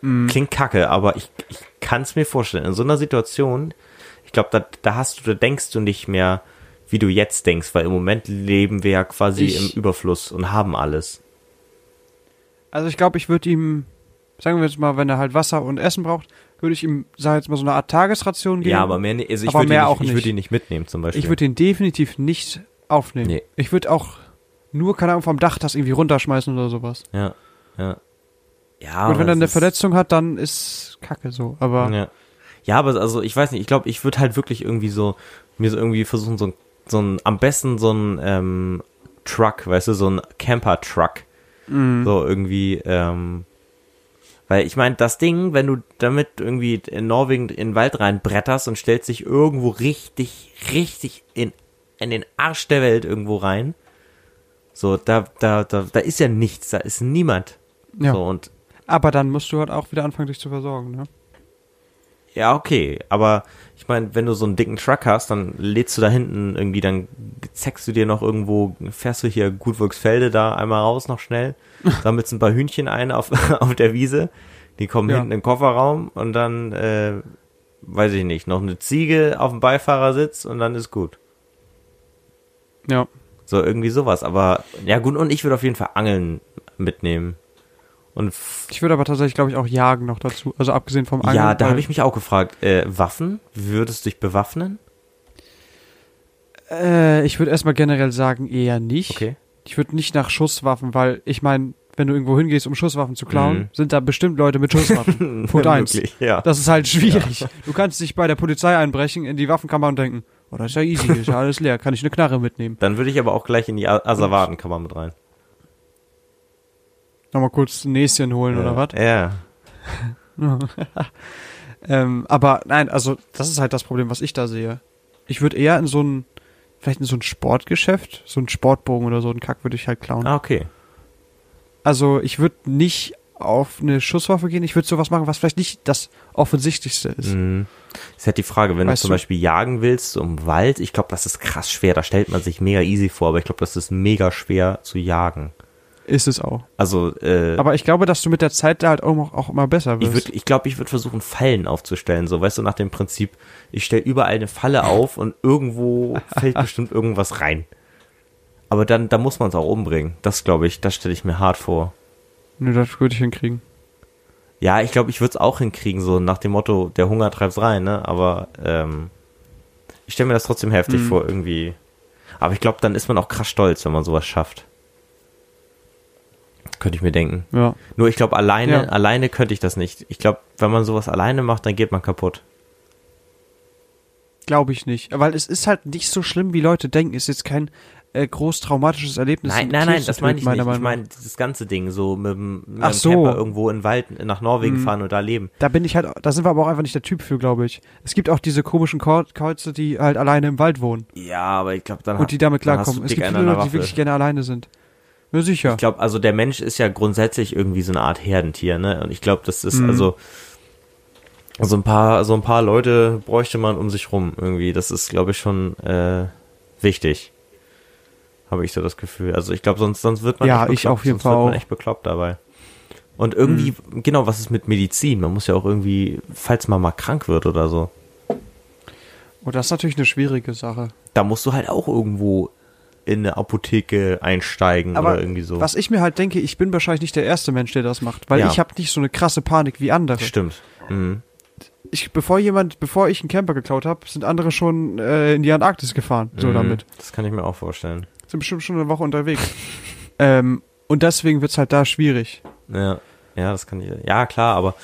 Mhm. Klingt kacke, aber ich, ich kann es mir vorstellen. In so einer Situation, ich glaube, da, da hast du, da denkst du nicht mehr, wie du jetzt denkst, weil im Moment leben wir ja quasi Ich- im Überfluss und haben alles. Also ich glaube, ich würde ihm, sagen wir jetzt mal, wenn er halt Wasser und Essen braucht, würde ich ihm, sag jetzt mal, so eine Art Tagesration geben. Ja, aber mehr, also ich würde mehr ihn auch nicht, ich würde ihn nicht mitnehmen zum Beispiel. Ich würde ihn definitiv nicht aufnehmen. Nee. Ich würde auch nur, keine Ahnung, vom Dach das irgendwie runterschmeißen oder sowas. Ja, ja. Ja, und wenn er eine Verletzung hat, dann ist Kacke so. Aber Ja. Ja, aber also ich weiß nicht, ich glaube, ich würde halt wirklich irgendwie so, mir so irgendwie versuchen, so ein, so ein, am besten so ein ähm, Truck, weißt du, so ein Camper-Truck. Mhm. So irgendwie, ähm, weil ich meine, das Ding, wenn du damit irgendwie in Norwegen in den Wald reinbretterst und stellst dich irgendwo richtig, richtig in, in den Arsch der Welt irgendwo rein, so, da, da, da, da ist ja nichts, da ist niemand. ja. So, und Aber dann musst du halt auch wieder anfangen, dich zu versorgen, ne? Ja, okay, aber ich meine, wenn du so einen dicken Truck hast, dann lädst du da hinten irgendwie, dann zeckst du dir noch irgendwo, fährst du hier Gutwurksfelde da einmal raus noch schnell, sammelst ein paar Hühnchen ein auf, auf der Wiese, die kommen Ja. hinten in den Kofferraum und dann, äh, weiß ich nicht, noch eine Ziege auf dem Beifahrersitz und dann ist gut. Ja. So, irgendwie sowas, aber, ja gut, und ich würde auf jeden Fall Angeln mitnehmen. Und Ich würde aber tatsächlich, glaube ich, auch jagen noch dazu. Also abgesehen vom Angeln. ja, da habe ich mich auch gefragt, äh, Waffen? Würdest du dich bewaffnen? Äh, ich würde erstmal generell sagen, eher nicht. Okay. Ich würde nicht nach Schusswaffen, weil ich meine, wenn du irgendwo hingehst, um Schusswaffen zu klauen, Mhm. sind da bestimmt Leute mit Schusswaffen. Punkt eins. Ja. Das ist halt schwierig. Du kannst dich bei der Polizei einbrechen, in die Waffenkammer und denken, oh, das ist ja easy, ist ja alles leer, kann ich eine Knarre mitnehmen. Dann würde ich aber auch gleich in die Asservatenkammer mit rein. Nochmal kurz ein Näschen holen oder was? Ja. Ähm, aber nein, also das ist halt das Problem, was ich da sehe. Ich würde eher in so ein, vielleicht in so ein Sportgeschäft, so ein Sportbogen oder so einen Kack würde ich halt klauen. Ah, okay. Also ich würde nicht auf eine Schusswaffe gehen, ich würde sowas machen, was vielleicht nicht das Offensichtlichste ist. Mhm. Ist halt die Frage, wenn Weißt du zum du- Beispiel jagen willst so im Wald, ich glaube, das ist krass schwer. Da stellt man sich mega easy vor, aber ich glaube, das ist mega schwer zu jagen. Ist es auch. Also, äh, Aber ich glaube, dass du mit der Zeit da halt auch, auch immer besser ich wirst. ich glaube, ich würde versuchen, Fallen aufzustellen. So, weißt du, nach dem Prinzip, ich stelle überall eine Falle auf und irgendwo fällt bestimmt irgendwas rein. Aber dann, da muss man es auch umbringen. Das glaube ich, das stelle ich mir hart vor. Nö, das würde ich hinkriegen. Ja, ich glaube, ich würde es auch hinkriegen, so nach dem Motto, der Hunger treibt's rein, ne? Aber ähm, ich stelle mir das trotzdem heftig Mhm. vor, irgendwie. Aber ich glaube, dann ist man auch krass stolz, wenn man sowas schafft. Könnte ich mir denken. Ja. Nur ich glaube, alleine, Ja. alleine könnte ich das nicht. Ich glaube, wenn man sowas alleine macht, dann geht man kaputt. Glaube ich nicht. Weil es ist halt nicht so schlimm, wie Leute denken. Ist jetzt kein äh, groß traumatisches Erlebnis. Nein, ein nein, nein, das meine ich nicht. Ich meine dieses ganze Ding, so mit dem, mit Ach so. Camper irgendwo in den Wald nach Norwegen Mhm. fahren und da leben. Da bin ich halt, da sind wir aber auch einfach nicht der Typ für, glaube ich. Es gibt auch diese komischen Kreuze, die halt alleine im Wald wohnen Ja, aber ich glaube, dann und die damit klarkommen. Es gibt viele Leute, die wirklich gerne alleine sind. Ja, sicher. Ich glaube, also der Mensch ist ja grundsätzlich irgendwie so eine Art Herdentier, ne? Und ich glaube, das ist Mhm. also so ein paar, so ein paar Leute bräuchte man um sich rum irgendwie. Das ist, glaube ich, schon äh, wichtig. Habe ich so das Gefühl. Also ich glaube, sonst, sonst wird man Ja, ich auf jeden Fall wird man echt bekloppt dabei. Und irgendwie, Mhm. genau, was ist mit Medizin? Man muss ja auch irgendwie, falls man mal krank wird oder so, Oh, das ist natürlich eine schwierige Sache. da musst du halt auch irgendwo in eine Apotheke einsteigen Aber oder irgendwie so. was ich mir halt denke, ich bin wahrscheinlich nicht der erste Mensch, der das macht, weil Ja. ich habe nicht so eine krasse Panik wie andere. Stimmt. Mhm. Ich, bevor jemand, bevor ich einen Camper geklaut habe, sind andere schon äh, in die Antarktis gefahren, so Mhm. damit. Das kann ich mir auch vorstellen. Sind bestimmt schon eine Woche unterwegs. ähm, und deswegen wird's halt da schwierig. Ja, ja, das kann ich. Ja, klar, aber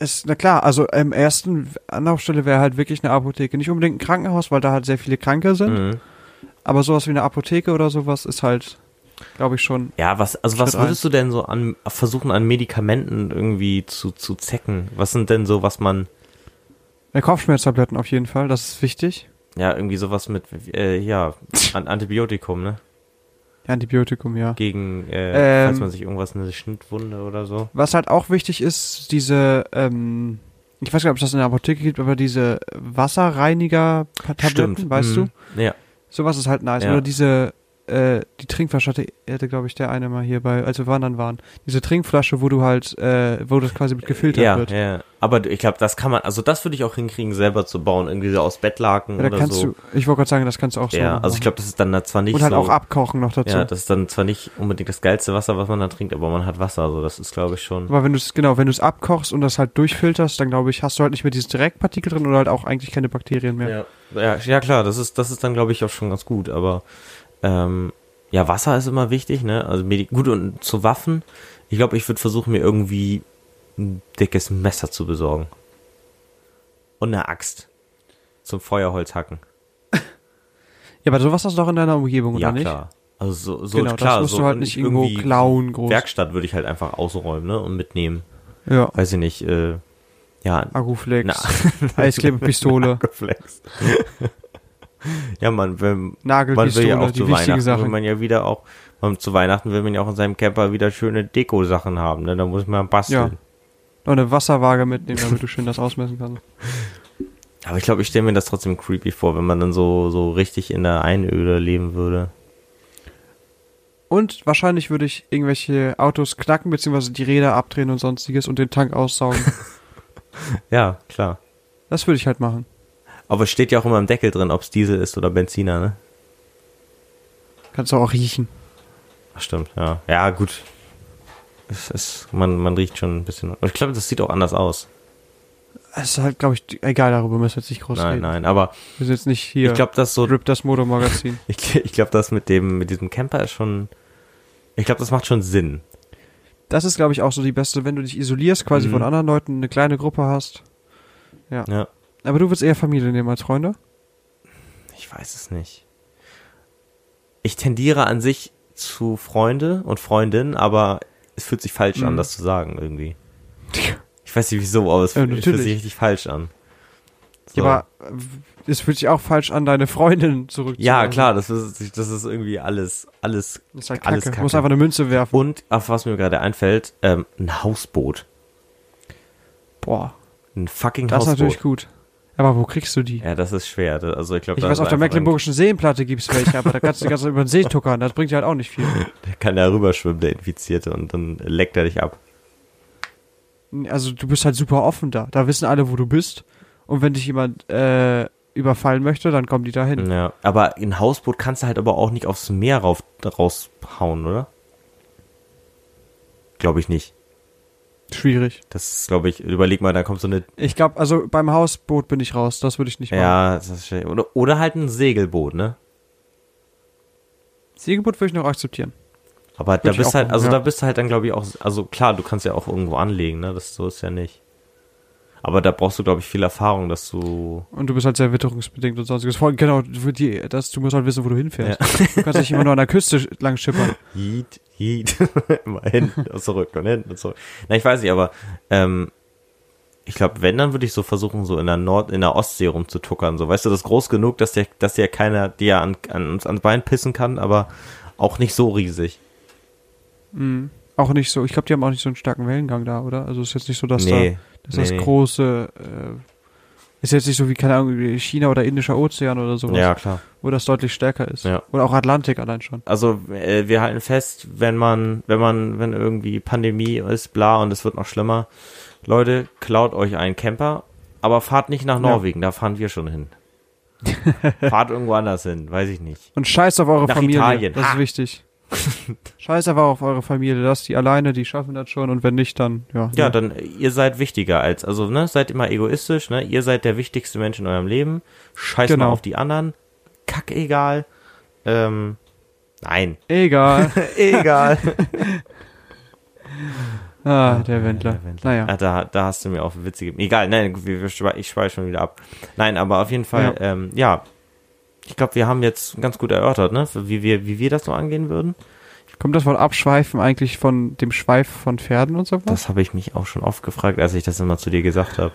Es, na klar, also im ersten Anlaufstelle wäre halt wirklich eine Apotheke. Nicht unbedingt ein Krankenhaus, weil da halt sehr viele Kranke sind. mhm. Aber sowas wie eine Apotheke oder sowas ist halt, glaube ich, schon. ja, was, also was würdest du denn so an versuchen an Medikamenten irgendwie zu, zu zecken? Was sind denn so, was man, Kopfschmerztabletten auf jeden Fall, das ist wichtig. ja, irgendwie sowas mit, äh, ja, an Antibiotikum, ne? Antibiotikum, ja. Gegen, äh, Ähm. falls man sich irgendwas, eine Schnittwunde oder so. Was halt auch wichtig ist, diese, ähm, ich weiß gar nicht, ob es das in der Apotheke gibt, aber diese Wasserreiniger-Tabletten, weißt Mhm. du? Ja. Sowas ist halt nice. Ja. Oder diese, äh, die Trinkflasche hatte, hatte glaube ich, der eine mal hier bei, als wir wandern waren. Diese Trinkflasche, wo du halt, äh, wo das quasi mit gefiltert Ja, wird. ja, aber ich glaube, das kann man, also das würde ich auch hinkriegen, selber zu bauen, irgendwie so aus Bettlaken Ja, da oder kannst so. du, ich wollte gerade sagen, das kannst du auch so ja, machen. also ich glaube, das ist dann zwar nicht Und halt so. auch abkochen noch dazu. Ja, das ist dann zwar nicht unbedingt das geilste Wasser, was man da trinkt, aber man hat Wasser, also das ist, glaube ich, schon. Aber wenn du es, genau, wenn du es abkochst und das halt durchfilterst, dann glaube ich, hast du halt nicht mehr dieses Direktpartikel drin oder halt auch eigentlich keine Bakterien mehr. Ja, ja, ja klar, das ist, das ist dann, glaube ich, auch schon ganz gut, aber ähm, ja, Wasser ist immer wichtig, ne? Also Medi gut und zu Waffen, ich glaube, ich würde versuchen, mir irgendwie ein dickes Messer zu besorgen. Und eine Axt. Zum Feuerholz hacken. Ja, aber sowas hast du doch in deiner Umgebung, ja, oder nicht? klar. Also so, so Genau, klar, das musst so du halt nicht irgendwo klauen groß. Werkstatt würde ich halt einfach ausräumen, ne? Und mitnehmen. Ja. Weiß ich nicht, äh, ja, Aguflex, Na. Eisklebepistole. Ja, man, wenn, man will ja auch zu Weihnachten, will Sachen. man ja wieder auch, man, zu Weihnachten will man ja auch in seinem Camper wieder schöne Deko-Sachen haben, ne? Da muss man basteln. Noch eine Wasserwaage mitnehmen, damit du schön das ausmessen kannst. Aber ich glaube, ich stelle mir das trotzdem creepy vor, wenn man dann so, so richtig in der Einöde leben würde. Und wahrscheinlich würde ich irgendwelche Autos knacken, beziehungsweise die Räder abdrehen und sonstiges und den Tank aussaugen. Ja, klar. das würde ich halt machen. Aber es steht ja auch immer im Deckel drin, ob es Diesel ist oder Benziner, ne? Kannst du auch riechen. Ach, stimmt, ja. Ja, gut. Es ist, man, man riecht schon ein bisschen. Und ich glaube, das sieht auch anders aus. Es ist halt, glaube ich, egal, darüber müssen wir jetzt nicht groß Nein, reden. nein. Aber Wir sind jetzt nicht hier. ich glaube, das so. Rip das Motormagazin. Ich, ich glaube, das mit dem, mit diesem Camper ist schon. Ich glaube, das macht schon Sinn. Das ist, glaube ich, auch so die beste, wenn du dich isolierst, quasi Mhm. von anderen Leuten, eine kleine Gruppe hast. Ja. Aber du würdest eher Familie nehmen als Freunde? Ich weiß es nicht. Ich tendiere an sich zu Freunde und Freundinnen, aber es fühlt sich falsch an, Mhm. das zu sagen irgendwie. Ich weiß nicht wieso, aber es Ja, fühlt, sich richtig falsch an. So. Ja, aber es fühlt sich auch falsch an, deine Freundin zurückzuholen. ja, klar, das ist, das ist irgendwie alles, alles. Das ist halt alles kacke. kacke. Du musst einfach eine Münze werfen. Und auf was mir gerade einfällt, ähm, ein Hausboot. Boah, Ein fucking das ist Hausboot. natürlich gut. Aber wo kriegst du die? Ja, das ist schwer. Also ich glaube, Ich weiß, auf der Mecklenburgischen Seenplatte gibt's welche, aber da kannst du die ganze Zeit über den See tuckern. Das bringt dir halt auch nicht viel. Der kann da rüberschwimmen, der Infizierte, und dann leckt er dich ab. Also du bist halt super offen da. Da wissen alle, wo du bist. Und wenn dich jemand äh, überfallen möchte, dann kommen die da hin. Ja, aber ein Hausboot kannst du halt aber auch nicht aufs Meer rauf, raushauen, oder? Glaube ich nicht. Schwierig. Das ist, glaube ich, überleg mal, da kommt so eine, Ich glaube, also beim Hausboot bin ich raus. Das würde ich nicht machen. ja, das ist schwer. Oder, oder halt ein Segelboot, ne? Segelboot würde ich noch akzeptieren. Aber da Würde ich bist halt, machen, also ja. da bist du halt dann, glaube ich, auch, also klar, du kannst ja auch irgendwo anlegen, ne? Das so ist ja nicht. Aber da brauchst du, glaube ich, viel Erfahrung, dass du. Und du bist halt sehr witterungsbedingt und sonstiges. Vor- Genau, für die, das, du musst halt wissen, wo du hinfährst. Du kannst nicht immer nur an der Küste lang schippern. Yeet, yeet, immer hinten und zurück und hinten und zurück. Na, ich weiß nicht, aber ähm, ich glaube, wenn, dann würde ich so versuchen, so in der Nord, in der Ostsee rumzutuckern. So, weißt du, das ist groß genug, dass der, dass der keiner dir an, an uns ans Bein pissen kann, aber auch nicht so riesig. Mhm. Auch nicht so. Ich glaube, die haben auch nicht so einen starken Wellengang da, oder? Also ist jetzt nicht so, dass nee, da dass nee, das nee. große äh, ist jetzt nicht so wie, keine Ahnung, wie China oder Indischer Ozean oder sowas, ja, klar. wo das deutlich stärker ist. Ja. Oder auch Atlantik allein schon. Also äh, wir halten fest, wenn man, wenn man, wenn irgendwie Pandemie ist, bla und es wird noch schlimmer, Leute, klaut euch einen Camper, aber fahrt nicht nach Ja. Norwegen, da fahren wir schon hin. fahrt irgendwo anders hin, weiß ich nicht. Und scheiß auf eure Nach Familie. Italien. Das Ha! ist wichtig. scheiß einfach auf eure Familie. Lasst die alleine, die schaffen das schon. Und wenn nicht, dann, ja. Ja, dann äh, ihr seid wichtiger als, also ne, seid immer egoistisch, ne, ihr seid der wichtigste Mensch in eurem Leben. Scheiß Genau. mal auf die anderen. Kack egal. Ähm, nein. Egal. egal. Ah, der Wendler. Der Wendler. Naja. Ah, da, da hast du mir auch Witze gegeben. Egal, nein, ich schweife schon wieder ab. Nein, aber auf jeden Fall, ja, ähm, ja ich glaube, wir haben jetzt ganz gut erörtert, ne, wie wir, wie wir das so angehen würden. Kommt das Wort Abschweifen eigentlich von dem Schweif von Pferden und sowas? Das habe ich mich auch schon oft gefragt, als ich das immer zu dir gesagt habe.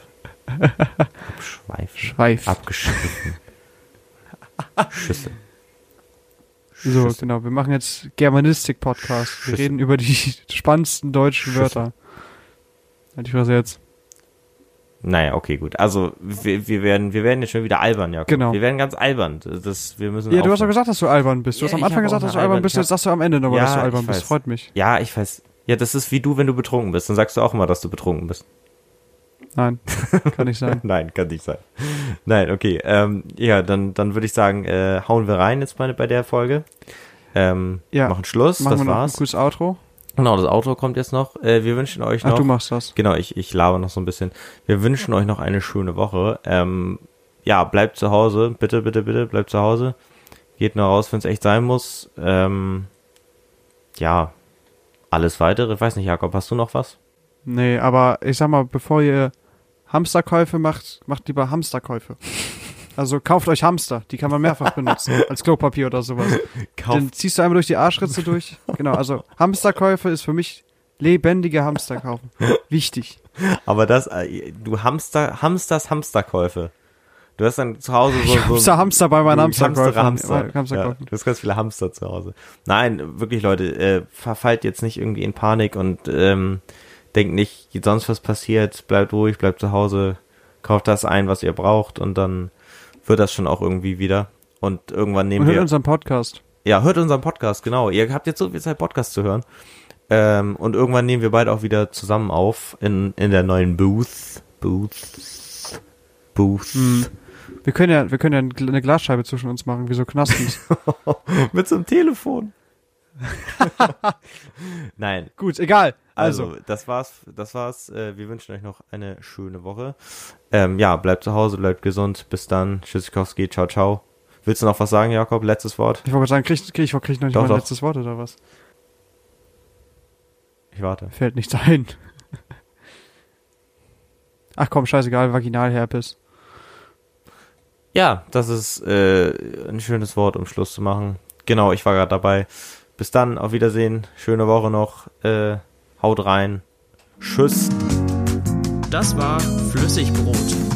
Abschweifen. Schweif. Abgeschliffen. Schüsse. So, genau. Wir machen jetzt Germanistik-Podcast. Wir reden über die spannendsten deutschen Schüsse. Wörter. Halt ich was jetzt. Naja, okay, gut. Also wir, wir werden, wir werden jetzt schon wieder albern, ja. Genau. Wir werden ganz albern. Das, wir müssen Ja, du hast doch gesagt, dass du albern bist. Du Ja, hast am Anfang gesagt, dass du albern bist. Jetzt sagst du am Ende nochmal, Ja, dass du albern bist. Freut mich. Ja, ich weiß. Ja, das ist wie du, wenn du betrunken bist. Dann sagst du auch immer, dass du betrunken bist. Nein, kann nicht sein. Nein, kann nicht sein. Nein, okay. Ähm, ja, dann, dann würde ich sagen, äh, hauen wir rein jetzt bei, bei der Folge. Ähm, Ja. Machen Schluss, Machen das wir noch ein war's. gutes Outro. Genau, das Auto kommt jetzt noch. Äh, wir wünschen euch Ach, noch. du machst das. Genau, ich, ich laber noch so ein bisschen. Wir wünschen euch noch eine schöne Woche. Ähm, ja, bleibt zu Hause. Bitte, bitte, bitte, bleibt zu Hause. Geht nur raus, wenn es echt sein muss. Ähm, ja, alles weitere. Ich weiß nicht, Jakob, hast du noch was? Nee, aber ich sag mal, bevor ihr Hamsterkäufe macht, macht lieber Hamsterkäufe. Also kauft euch Hamster, die kann man mehrfach benutzen, als Klopapier oder sowas. Dann ziehst du einmal durch die Arschritze durch. Genau, also Hamsterkäufe ist für mich lebendige Hamster kaufen. Wichtig. Aber das, äh, du Hamster, Hamsters Hamsterkäufe. Du hast dann zu Hause so, so Hamster, Hamster bei meinen Ich hamstere Hamsterkäufen. Hamster. Hamsterkäufen. Ja, du hast ganz viele Hamster zu Hause. Nein, wirklich Leute, äh, verfallt jetzt nicht irgendwie in Panik und ähm, denkt nicht, sonst was passiert, bleibt ruhig, bleibt zu Hause, kauft das ein, was ihr braucht und dann wird das schon auch irgendwie wieder. Und irgendwann nehmen Und hört wir. unseren Podcast. Ja, hört unseren Podcast, genau. Ihr habt jetzt so viel Zeit, Podcast zu hören. Ähm, und irgendwann nehmen wir beide auch wieder zusammen auf in, in der neuen Booth. Booth. Booth. Hm. Wir können ja, wir können ja eine Glasscheibe zwischen uns machen, wie so Knastens. Mit so einem Telefon. Nein, Gut, egal. Also, Also, das war's, das war's. Äh, wir wünschen euch noch eine schöne Woche. Ähm, ja, bleibt zu Hause, bleibt gesund. Bis dann. Tschüssikowski, ciao, ciao. Willst du noch was sagen, Jakob? Letztes Wort? ich wollte sagen, krieg, krieg, ich krieg noch nicht Doch, mein doch. letztes Wort oder was? Ich warte. Fällt nichts ein. Ach komm, scheißegal, Vaginalherpes. Ja, das ist äh, ein schönes Wort, um Schluss zu machen. Genau, ich war gerade dabei. Bis dann, auf Wiedersehen. Schöne Woche noch. Äh, haut rein. Tschüss. Das war Flüssigbrot